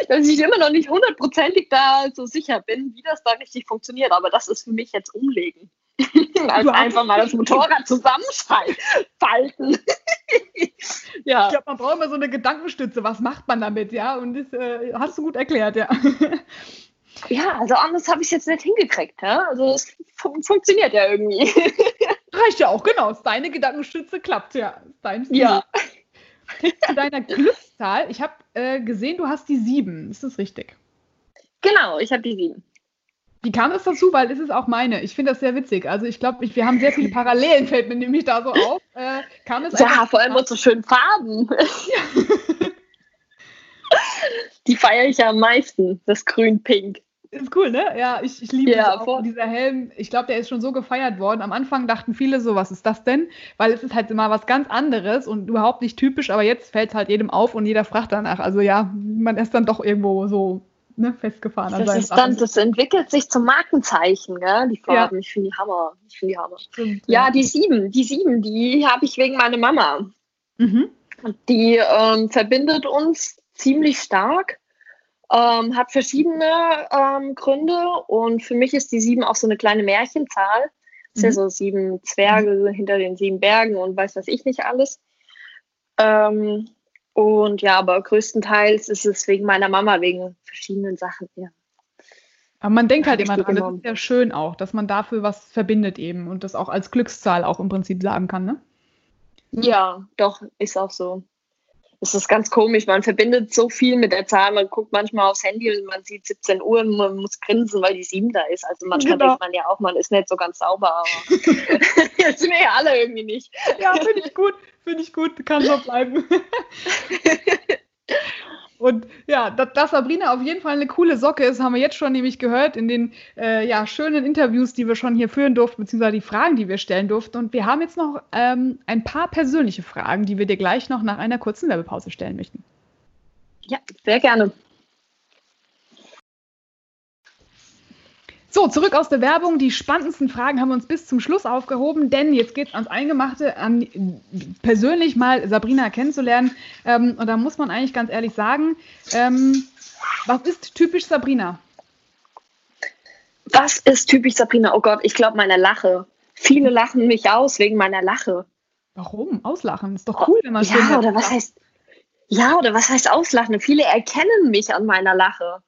dass ich immer noch nicht hundertprozentig da so sicher bin, wie das da richtig funktioniert. Aber das ist für mich jetzt umlegen. also einfach mal das Motorrad zusammenfalten. ja. Ich glaube, man braucht immer so eine Gedankenstütze. Was macht man damit? Ja, und das äh, hast du gut erklärt, ja. Ja, also anders habe ich es jetzt nicht hingekriegt. Ja? Also es fun funktioniert ja irgendwie. Reicht ja auch, genau. Deine Gedankenstütze klappt ja. Dein. Ja. Zu deiner Glückszahl, ich habe äh, gesehen, du hast die sieben. Ist das richtig? Genau, ich habe die sieben. Wie kam es dazu? Weil es ist auch meine. Ich finde das sehr witzig. Also ich glaube, wir haben sehr viele Parallelen, fällt mir nämlich da so auf. Äh, kam es ja, vor allem so schön Farben. Ja. Die feiere ich ja am meisten, das Grün-Pink. Ist cool, ne? Ja, ich, ich liebe ja, auch. Dieser Helm, ich glaube, der ist schon so gefeiert worden. Am Anfang dachten viele so, was ist das denn? Weil es ist halt immer was ganz anderes und überhaupt nicht typisch, aber jetzt fällt es halt jedem auf und jeder fragt danach. Also ja, man ist dann doch irgendwo so ne, festgefahren. Das, ist dann, das entwickelt sich zum Markenzeichen, gell? die Farben. Ja. Ich finde die Hammer. Ich finde die Hammer. Stimmt, ja, ja, die sieben, die sieben, die habe ich wegen meiner Mama. Mhm. Die ähm, verbindet uns ziemlich stark. Ähm, hat verschiedene ähm, Gründe und für mich ist die sieben auch so eine kleine Märchenzahl. Das ist ja mhm. so sieben Zwerge mhm. hinter den sieben Bergen und weiß was ich nicht alles. Ähm, und ja, aber größtenteils ist es wegen meiner Mama, wegen verschiedenen Sachen, ja. Aber man denkt halt immer dran, das ist ja schön auch, dass man dafür was verbindet eben und das auch als Glückszahl auch im Prinzip sagen kann, ne? Ja, doch, ist auch so es ist ganz komisch. Man verbindet so viel mit der Zahl. Man guckt manchmal aufs Handy und man sieht 17 Uhr und man muss grinsen, weil die 7 da ist. Also manchmal genau. denkt man ja auch, man ist nicht so ganz sauber, aber jetzt sind wir ja alle irgendwie nicht. Ja, finde ich gut. Finde ich gut. Kann so bleiben. Und ja, dass, Sabrina auf jeden Fall eine coole Socke ist, haben wir jetzt schon nämlich gehört in den äh, ja, schönen Interviews, die wir schon hier führen durften, beziehungsweise die Fragen, die wir stellen durften. Und wir haben jetzt noch ähm, ein paar persönliche Fragen, die wir dir gleich noch nach einer kurzen Werbepause stellen möchten. Ja, sehr gerne. So, zurück aus der Werbung. Die spannendsten Fragen haben wir uns bis zum Schluss aufgehoben, denn jetzt geht es ans Eingemachte, an persönlich mal Sabrina kennenzulernen. Ähm, und da muss man eigentlich ganz ehrlich sagen, ähm, was ist typisch Sabrina? Was ist typisch Sabrina? Oh Gott, ich glaube meine Lache. Viele lachen mich aus wegen meiner Lache. Warum? Auslachen ist doch cool, wenn man Ja, schön oder was heißt Ja, oder was heißt auslachen? Viele erkennen mich an meiner Lache.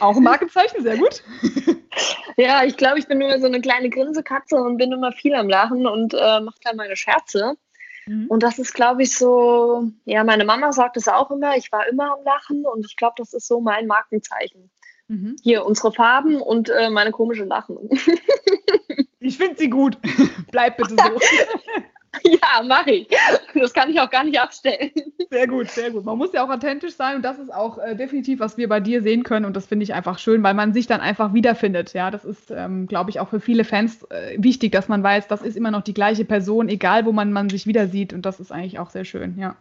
Auch ein Markenzeichen, sehr gut. ja, ich glaube, ich bin nur so eine kleine Grinsekatze und bin immer viel am Lachen und äh, mache dann meine Scherze. Mhm. Und das ist, glaube ich, so, ja, meine Mama sagt es auch immer, ich war immer am Lachen und ich glaube, das ist so mein Markenzeichen. Mhm. Hier unsere Farben und äh, meine komische Lachen. ich finde sie gut. Bleib bitte so. Ja, mache ich. Das kann ich auch gar nicht abstellen. Sehr gut, sehr gut. Man muss ja auch authentisch sein und das ist auch äh, definitiv, was wir bei dir sehen können und das finde ich einfach schön, weil man sich dann einfach wiederfindet. Ja, das ist, ähm, glaube ich, auch für viele Fans äh, wichtig, dass man weiß, das ist immer noch die gleiche Person, egal wo man, man sich wieder sieht und das ist eigentlich auch sehr schön, ja.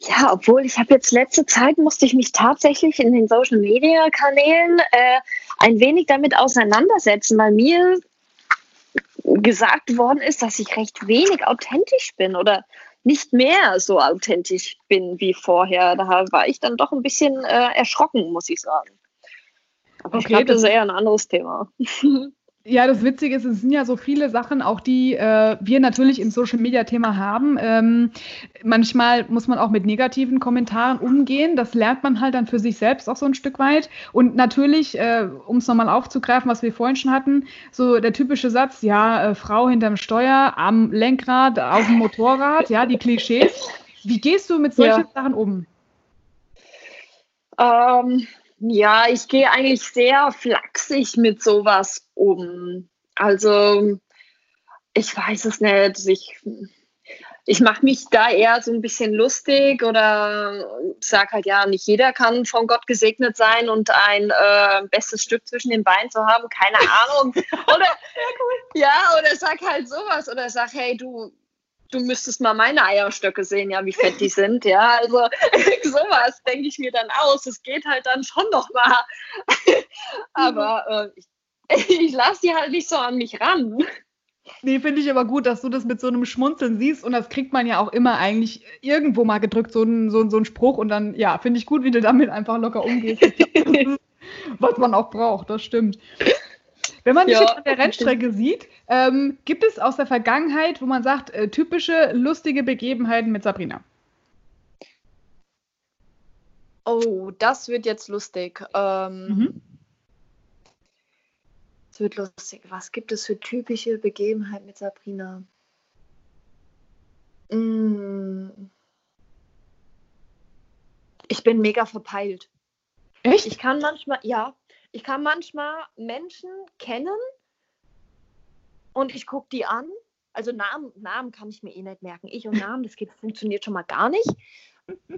Ja, obwohl ich habe jetzt letzte Zeit musste ich mich tatsächlich in den Social Media Kanälen äh, ein wenig damit auseinandersetzen, weil mir gesagt worden ist, dass ich recht wenig authentisch bin oder nicht mehr so authentisch bin wie vorher. Da war ich dann doch ein bisschen äh, erschrocken, muss ich sagen. Aber okay, ich glaube, das ist eher ein anderes Thema. Ja, das Witzige ist, es sind ja so viele Sachen, auch die äh, wir natürlich im Social Media Thema haben. Ähm, manchmal muss man auch mit negativen Kommentaren umgehen. Das lernt man halt dann für sich selbst auch so ein Stück weit. Und natürlich, äh, um es nochmal aufzugreifen, was wir vorhin schon hatten, so der typische Satz, ja, äh, Frau hinterm Steuer, am Lenkrad, auf dem Motorrad, ja, die Klischees. Wie gehst du mit solchen ja. Sachen um? Ähm, ja, ich gehe eigentlich sehr flachsig mit sowas um. Also, ich weiß es nicht. Ich, ich mache mich da eher so ein bisschen lustig oder sage halt, ja, nicht jeder kann von Gott gesegnet sein und ein äh, bestes Stück zwischen den Beinen zu haben, keine Ahnung. oder, ja, oder sag halt sowas oder sag, hey, du, du müsstest mal meine Eierstöcke sehen, ja, wie fett die sind, ja. Also sowas denke ich mir dann aus. Es geht halt dann schon noch mal. aber äh, ich, ich lasse die halt nicht so an mich ran. Nee, finde ich aber gut, dass du das mit so einem Schmunzeln siehst und das kriegt man ja auch immer eigentlich irgendwo mal gedrückt, so ein, so, so ein Spruch und dann, ja, finde ich gut, wie du damit einfach locker umgehst. was man auch braucht, das stimmt. Wenn man ja. dich jetzt an der Rennstrecke sieht, ähm, gibt es aus der Vergangenheit, wo man sagt, äh, typische lustige Begebenheiten mit Sabrina? Oh, das wird jetzt lustig. Ähm, mhm. Es wird lustig. Was gibt es für typische Begebenheiten mit Sabrina? Mm. Ich bin mega verpeilt. Echt? Ich kann manchmal, ja, ich kann manchmal Menschen kennen und ich gucke die an. Also Namen, Namen kann ich mir eh nicht merken. Ich und Namen, das geht, funktioniert schon mal gar nicht.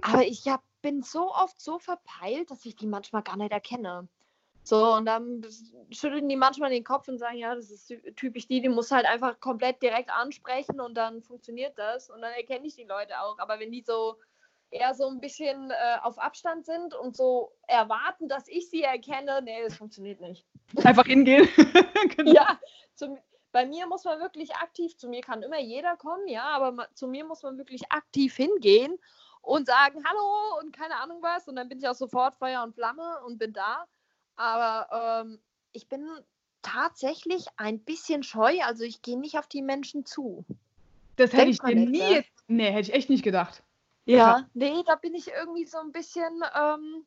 Aber ich hab, bin so oft so verpeilt, dass ich die manchmal gar nicht erkenne. So, und dann schütteln die manchmal den Kopf und sagen, ja, das ist typisch die, die muss halt einfach komplett direkt ansprechen und dann funktioniert das. Und dann erkenne ich die Leute auch. Aber wenn die so eher so ein bisschen äh, auf Abstand sind und so erwarten, dass ich sie erkenne, nee, das funktioniert nicht. Einfach hingehen. genau. Ja, zum, bei mir muss man wirklich aktiv, zu mir kann immer jeder kommen, ja, aber ma, zu mir muss man wirklich aktiv hingehen und sagen, hallo und keine Ahnung was. Und dann bin ich auch sofort Feuer und Flamme und bin da. Aber ähm, ich bin tatsächlich ein bisschen scheu, also ich gehe nicht auf die Menschen zu. Das hätte ich dir nie, ne? nee, hätte ich echt nicht gedacht. Ja, nee, da bin ich irgendwie so ein bisschen, ähm,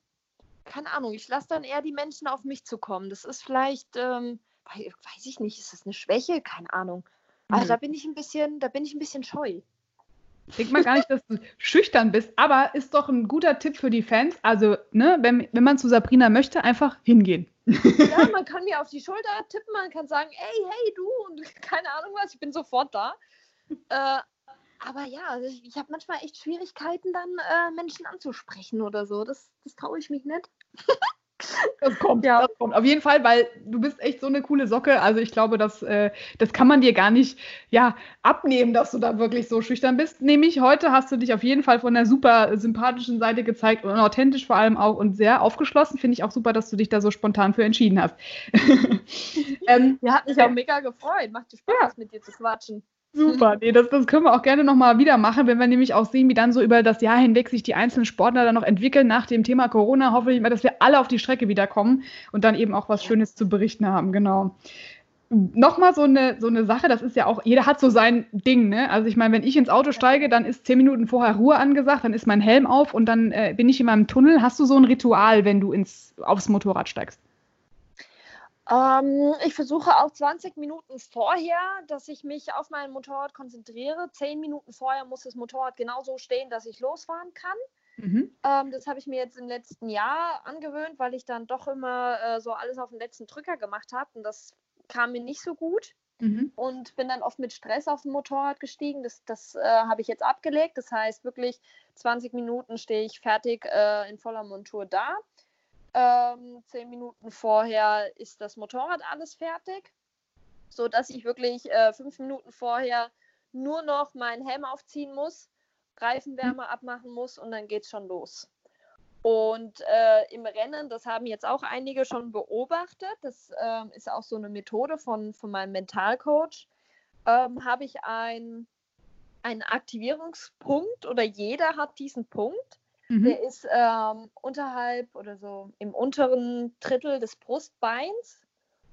keine Ahnung, ich lasse dann eher die Menschen auf mich zu kommen. Das ist vielleicht, ähm, weiß ich nicht, ist das eine Schwäche? Keine Ahnung. Also mhm. da bin ich ein bisschen, da bin ich ein bisschen scheu. Ich denke mal gar nicht, dass du schüchtern bist, aber ist doch ein guter Tipp für die Fans. Also, ne, wenn, wenn man zu Sabrina möchte, einfach hingehen. Ja, man kann mir auf die Schulter tippen, man kann sagen, ey, hey, du und keine Ahnung was, ich bin sofort da. Äh, aber ja, also ich, ich habe manchmal echt Schwierigkeiten, dann äh, Menschen anzusprechen oder so. Das, das traue ich mich nicht. Das kommt, ja. das kommt. Auf jeden Fall, weil du bist echt so eine coole Socke. Also ich glaube, das, äh, das kann man dir gar nicht ja, abnehmen, dass du da wirklich so schüchtern bist. Nämlich heute hast du dich auf jeden Fall von der super sympathischen Seite gezeigt und authentisch vor allem auch und sehr aufgeschlossen. Finde ich auch super, dass du dich da so spontan für entschieden hast. ähm, ja, hat mich auch mega gefreut. Macht dir Spaß, ja. mit dir zu quatschen. Super, nee, das, das können wir auch gerne nochmal wieder machen, wenn wir nämlich auch sehen, wie dann so über das Jahr hinweg sich die einzelnen Sportler dann noch entwickeln nach dem Thema Corona. Hoffe ich mal, dass wir alle auf die Strecke wiederkommen und dann eben auch was Schönes zu berichten haben, genau. Nochmal so eine, so eine Sache, das ist ja auch, jeder hat so sein Ding, ne? Also ich meine, wenn ich ins Auto steige, dann ist zehn Minuten vorher Ruhe angesagt, dann ist mein Helm auf und dann äh, bin ich in meinem Tunnel. Hast du so ein Ritual, wenn du ins, aufs Motorrad steigst? Ähm, ich versuche auch 20 Minuten vorher, dass ich mich auf mein Motorrad konzentriere. Zehn Minuten vorher muss das Motorrad genauso stehen, dass ich losfahren kann. Mhm. Ähm, das habe ich mir jetzt im letzten Jahr angewöhnt, weil ich dann doch immer äh, so alles auf den letzten Drücker gemacht habe und das kam mir nicht so gut. Mhm. Und bin dann oft mit Stress auf dem Motorrad gestiegen. Das, das äh, habe ich jetzt abgelegt. Das heißt, wirklich 20 Minuten stehe ich fertig äh, in voller Montur da. Ähm, zehn Minuten vorher ist das Motorrad alles fertig, so dass ich wirklich äh, fünf Minuten vorher nur noch meinen Helm aufziehen muss, Reifenwärme abmachen muss und dann geht's schon los. Und äh, im Rennen, das haben jetzt auch einige schon beobachtet, das äh, ist auch so eine Methode von, von meinem Mentalcoach, ähm, habe ich ein, einen Aktivierungspunkt oder jeder hat diesen Punkt. Mhm. Der ist ähm, unterhalb oder so im unteren Drittel des Brustbeins.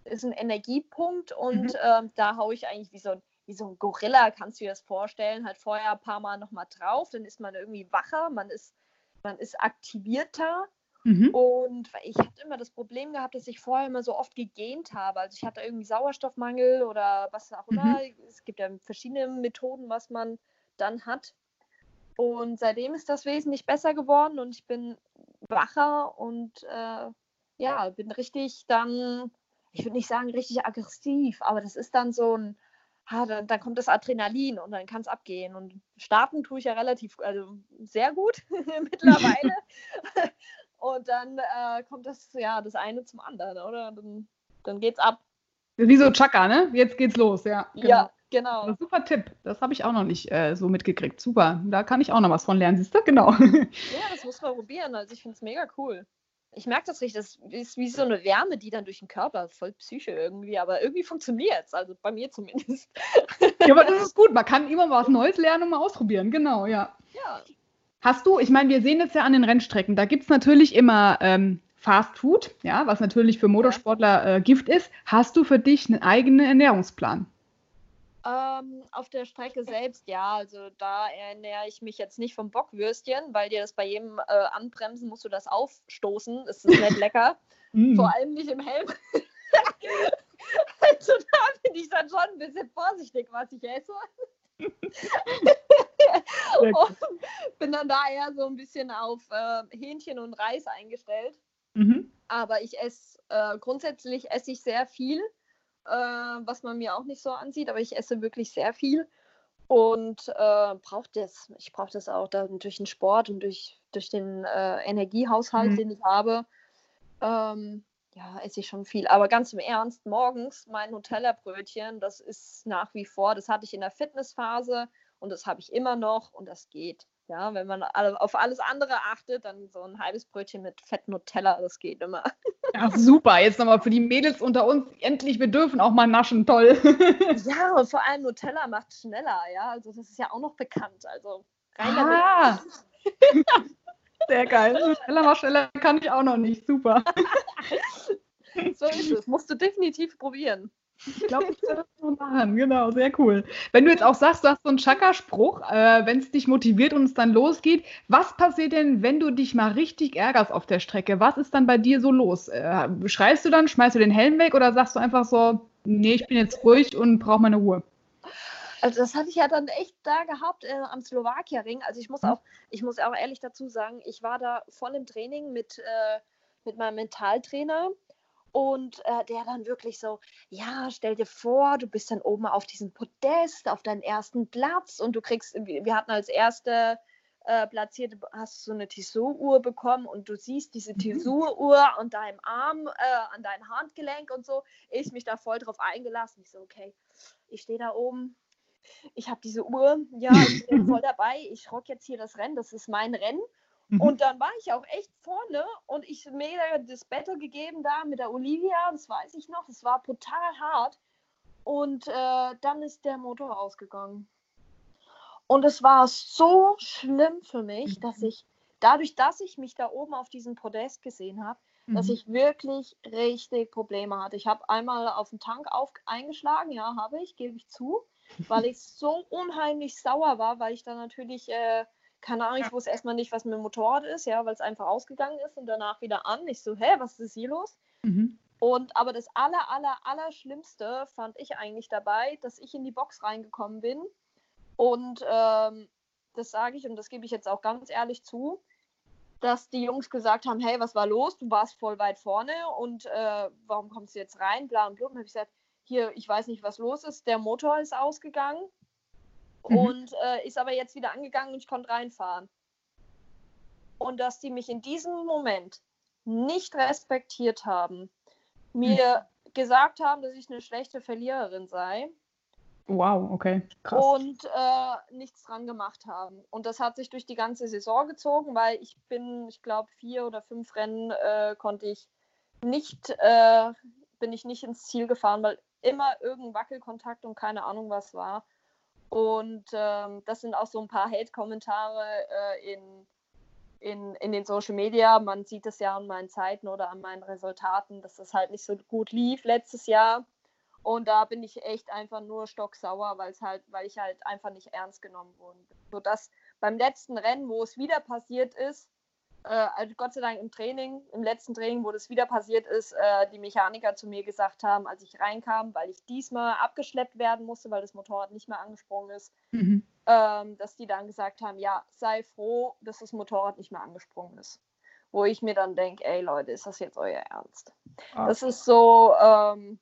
Ist ein Energiepunkt und mhm. ähm, da haue ich eigentlich wie so, wie so ein Gorilla, kannst du dir das vorstellen, halt vorher ein paar Mal nochmal drauf, dann ist man irgendwie wacher, man ist, man ist aktivierter. Mhm. Und ich hatte immer das Problem gehabt, dass ich vorher immer so oft gegähnt habe. Also ich hatte irgendwie Sauerstoffmangel oder was auch immer. Mhm. Es gibt ja verschiedene Methoden, was man dann hat. Und seitdem ist das wesentlich besser geworden und ich bin wacher und äh, ja, bin richtig dann, ich würde nicht sagen richtig aggressiv, aber das ist dann so ein, ah, dann, dann, kommt das Adrenalin und dann kann es abgehen. Und starten tue ich ja relativ, also sehr gut mittlerweile. und dann äh, kommt das, ja, das eine zum anderen, oder? Dann, dann geht's ab. Wie so Chaka, ne? Jetzt geht's los, ja. Genau. Ja, Genau. Super Tipp. Das habe ich auch noch nicht äh, so mitgekriegt. Super. Da kann ich auch noch was von lernen, siehst du? Genau. Ja, das muss man probieren. Also ich finde es mega cool. Ich merke das richtig. Das ist wie so eine Wärme, die dann durch den Körper, voll Psyche irgendwie, aber irgendwie funktioniert es. Also bei mir zumindest. Ja, aber das ist gut. Man kann immer was Neues lernen und mal ausprobieren. Genau, ja. Ja. Hast du, ich meine, wir sehen es ja an den Rennstrecken, da gibt es natürlich immer ähm, Fast Food, ja, was natürlich für Motorsportler äh, Gift ist. Hast du für dich einen eigenen Ernährungsplan? Ähm, auf der Strecke selbst, ja. Also da ernähre ich mich jetzt nicht vom Bockwürstchen, weil dir das bei jedem äh, Anbremsen musst du das aufstoßen. Das ist nicht lecker. Mm. Vor allem nicht im Helm. also da bin ich dann schon ein bisschen vorsichtig, was ich esse. und bin dann da eher so ein bisschen auf äh, Hähnchen und Reis eingestellt. Mhm. Aber ich esse äh, grundsätzlich esse ich sehr viel äh, was man mir auch nicht so ansieht, aber ich esse wirklich sehr viel und äh, brauche das. Ich brauche das auch dann durch den Sport und durch, durch den äh, Energiehaushalt, mhm. den ich habe. Ähm, ja, esse ich schon viel. Aber ganz im Ernst, morgens mein Nutella-Brötchen, das ist nach wie vor, das hatte ich in der Fitnessphase und das habe ich immer noch und das geht. Ja, wenn man auf alles andere achtet, dann so ein halbes Brötchen mit Fett Nutella, das geht immer. Ach, super. Jetzt nochmal für die Mädels unter uns. Endlich, wir dürfen auch mal naschen. Toll. ja, und vor allem Nutella macht schneller. Ja, also das ist ja auch noch bekannt. Also rein ah. Sehr geil. Nutella macht schneller kann ich auch noch nicht. Super. so ist es. Musst du definitiv probieren. Ich glaube, ich werde das mal machen. Genau, sehr cool. Wenn du jetzt auch sagst, du hast so einen Chakra-Spruch, äh, wenn es dich motiviert und es dann losgeht, was passiert denn, wenn du dich mal richtig ärgerst auf der Strecke? Was ist dann bei dir so los? Äh, schreist du dann, schmeißt du den Helm weg oder sagst du einfach so, nee, ich bin jetzt ruhig und brauche meine Ruhe? Also das hatte ich ja dann echt da gehabt äh, am Slowakia-Ring. Also ich muss auch, ich muss auch ehrlich dazu sagen, ich war da voll im Training mit, äh, mit meinem Mentaltrainer Und äh, der dann wirklich so, ja, stell dir vor, du bist dann oben auf diesem Podest, auf deinen ersten Platz und du kriegst, wir hatten als erste äh, platzierte, hast du so eine Tissot-Uhr bekommen und du siehst diese mhm. Tissot-Uhr an deinem Arm, äh, an deinem Handgelenk und so. Ich mich da voll drauf eingelassen. Ich so, okay, ich stehe da oben, ich habe diese Uhr, ja, ich bin voll dabei, ich rock jetzt hier das Rennen, das ist mein Rennen. Mhm. Und dann war ich auch echt vorne und ich mir das Battle gegeben da mit der Olivia, das weiß ich noch, das war total hart. Und äh, dann ist der Motor ausgegangen. Und es war so schlimm für mich, mhm. dass ich, dadurch, dass ich mich da oben auf diesem Podest gesehen habe, mhm. dass ich wirklich richtig Probleme hatte. Ich habe einmal auf den Tank auf, eingeschlagen, ja, habe ich, gebe ich zu, weil ich so unheimlich sauer war, weil ich dann natürlich, äh, keine Ahnung, ich wusste erstmal nicht, was mit dem Motorrad ist, ja, weil es einfach ausgegangen ist und danach wieder an. Ich so, hä, was ist hier los? Mhm. Und aber das aller, aller, aller Schlimmste fand ich eigentlich dabei, dass ich in die Box reingekommen bin und ähm, das sage ich und das gebe ich jetzt auch ganz ehrlich zu, dass die Jungs gesagt haben, hey, was war los? Du warst voll weit vorne und äh, warum kommst du jetzt rein? Bla und blub. Und habe ich gesagt, hier, ich weiß nicht, was los ist. Der Motor ist ausgegangen mhm. und äh, ist aber jetzt wieder angegangen und ich konnte reinfahren. Und dass die mich in diesem Moment nicht respektiert haben, mir mhm. gesagt haben, dass ich eine schlechte Verliererin sei Wow, okay. Krass. Und äh, nichts dran gemacht haben. Und das hat sich durch die ganze Saison gezogen, weil ich bin, ich glaube, vier oder fünf Rennen äh, konnte ich nicht, äh, bin ich nicht ins Ziel gefahren, weil immer irgendein Wackelkontakt und keine Ahnung was war. Und ähm, das sind auch so ein paar Hate-Kommentare äh, in, in, in den Social Media. Man sieht es ja an meinen Zeiten oder an meinen Resultaten, dass das halt nicht so gut lief letztes Jahr. Und da bin ich echt einfach nur stocksauer, weil es halt, weil ich halt einfach nicht ernst genommen wurde. Sodass beim letzten Rennen, wo es wieder passiert ist, also Gott sei Dank im Training, im letzten Training, wo das wieder passiert ist, äh, die Mechaniker zu mir gesagt haben, als ich reinkam, weil ich diesmal abgeschleppt werden musste, weil das Motorrad nicht mehr angesprungen ist, mhm. ähm, dass die dann gesagt haben, ja, sei froh, dass das Motorrad nicht mehr angesprungen ist. Wo ich mir dann denke, ey Leute, ist das jetzt euer Ernst? Ah. Das ist so, ähm,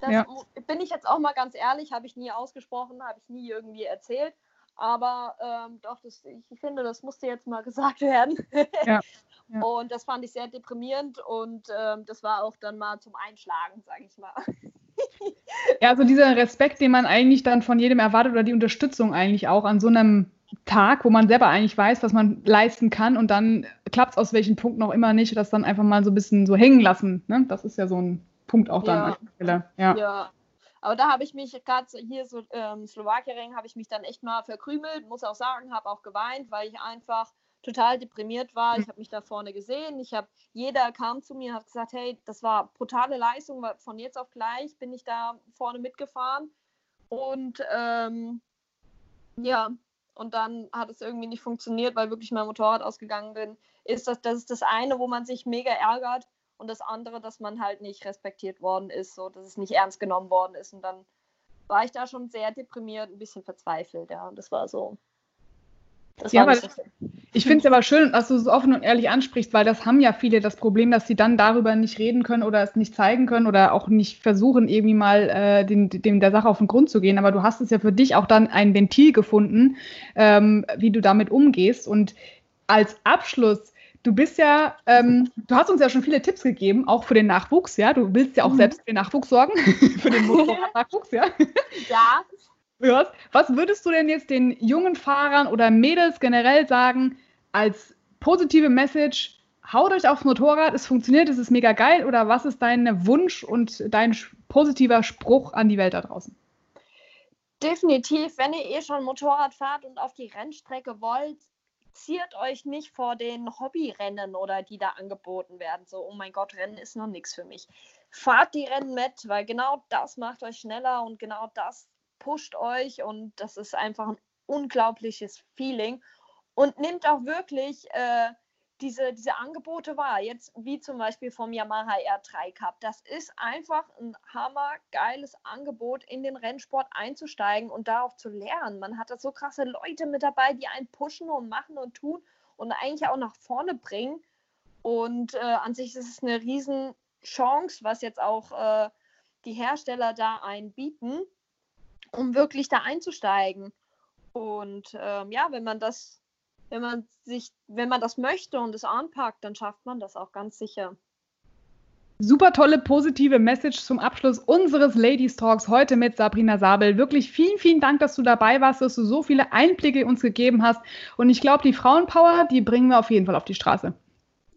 das ja. bin ich jetzt auch mal ganz ehrlich, habe ich nie ausgesprochen, habe ich nie irgendwie erzählt. Aber ähm, doch, das, ich finde, das musste jetzt mal gesagt werden. Ja. Ja. Und das fand ich sehr deprimierend und ähm, das war auch dann mal zum Einschlagen, sage ich mal. ja, also dieser Respekt, den man eigentlich dann von jedem erwartet oder die Unterstützung eigentlich auch an so einem Tag, wo man selber eigentlich weiß, was man leisten kann und dann klappt es aus welchen Punkten auch immer nicht, das dann einfach mal so ein bisschen so hängen lassen. Ne? Das ist ja so ein Punkt auch dann. Ja, ja. ja. Aber da habe ich mich gerade hier so ähm, Slowakien habe ich mich dann echt mal verkrümelt, muss auch sagen, habe auch geweint, weil ich einfach total deprimiert war. Ich habe mich da vorne gesehen. Ich habe, jeder kam zu mir und hat gesagt, hey, das war brutale Leistung, weil von jetzt auf gleich bin ich da vorne mitgefahren. Und ähm, ja, und dann hat es irgendwie nicht funktioniert, weil wirklich mein Motorrad ausgegangen bin. Ist das, das ist das eine, wo man sich mega ärgert und das andere, dass man halt nicht respektiert worden ist, so dass es nicht ernst genommen worden ist. Und dann war ich da schon sehr deprimiert, ein bisschen verzweifelt, ja. Und das war so. Das ja, war das, ich finde es aber schön, dass du es offen und ehrlich ansprichst, weil das haben ja viele das Problem, dass sie dann darüber nicht reden können oder es nicht zeigen können oder auch nicht versuchen, irgendwie mal äh, den, dem der Sache auf den Grund zu gehen. Aber du hast es ja für dich auch dann ein Ventil gefunden, ähm, wie du damit umgehst. Und als Abschluss Du bist ja, ähm, du hast uns ja schon viele Tipps gegeben, auch für den Nachwuchs, ja. Du willst ja auch mhm. selbst für den Nachwuchs sorgen, für den Nachwuchs, ja. Ja. Was würdest du denn jetzt den jungen Fahrern oder Mädels generell sagen, als positive Message, haut euch aufs Motorrad, es funktioniert, es ist mega geil, oder was ist dein Wunsch und dein positiver Spruch an die Welt da draußen? Definitiv, wenn ihr eh schon Motorrad fahrt und auf die Rennstrecke wollt, fixiert euch nicht vor den Hobbyrennen oder die da angeboten werden. So, oh mein Gott, Rennen ist noch nichts für mich. Fahrt die Rennen mit, weil genau das macht euch schneller und genau das pusht euch und das ist einfach ein unglaubliches Feeling. Und nehmt auch wirklich äh, diese, diese Angebote wahr. Jetzt wie zum Beispiel vom Yamaha R3 Cup. Das ist einfach ein hammergeiles Angebot, in den Rennsport einzusteigen und darauf zu lernen. Man hat da so krasse Leute mit dabei, die einen pushen und machen und tun und eigentlich auch nach vorne bringen. Und äh, an sich ist es eine riesen Chance, was jetzt auch äh, die Hersteller da einbieten, um wirklich da einzusteigen. Und ähm, ja, wenn man das, wenn man sich, wenn man das möchte und es anpackt, dann schafft man das auch ganz sicher. Super tolle positive Message zum Abschluss unseres Ladies Talks heute mit Sabrina Sabel. Wirklich vielen, vielen Dank, dass du dabei warst, dass du so viele Einblicke uns gegeben hast. Und ich glaube, die Frauenpower, die bringen wir auf jeden Fall auf die Straße.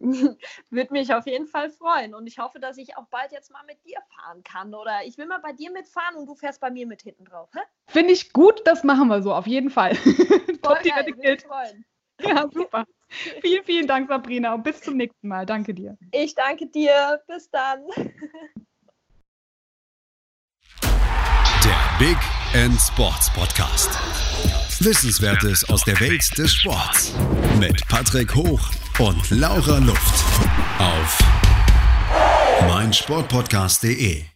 Würde mich auf jeden Fall freuen. Und ich hoffe, dass ich auch bald jetzt mal mit dir fahren kann. Oder ich will mal bei dir mitfahren und du fährst bei mir mit hinten drauf. Finde ich gut, das machen wir so, auf jeden Fall. Top, die Wette freuen. Ja, super. vielen, vielen Dank, Sabrina, und bis zum nächsten Mal. Danke dir. Ich danke dir. Bis dann. Der Big End Sports Podcast. Wissenswertes aus der Welt des Sports. Mit Patrick Hoch und Laura Luft. Auf meinsportpodcast.de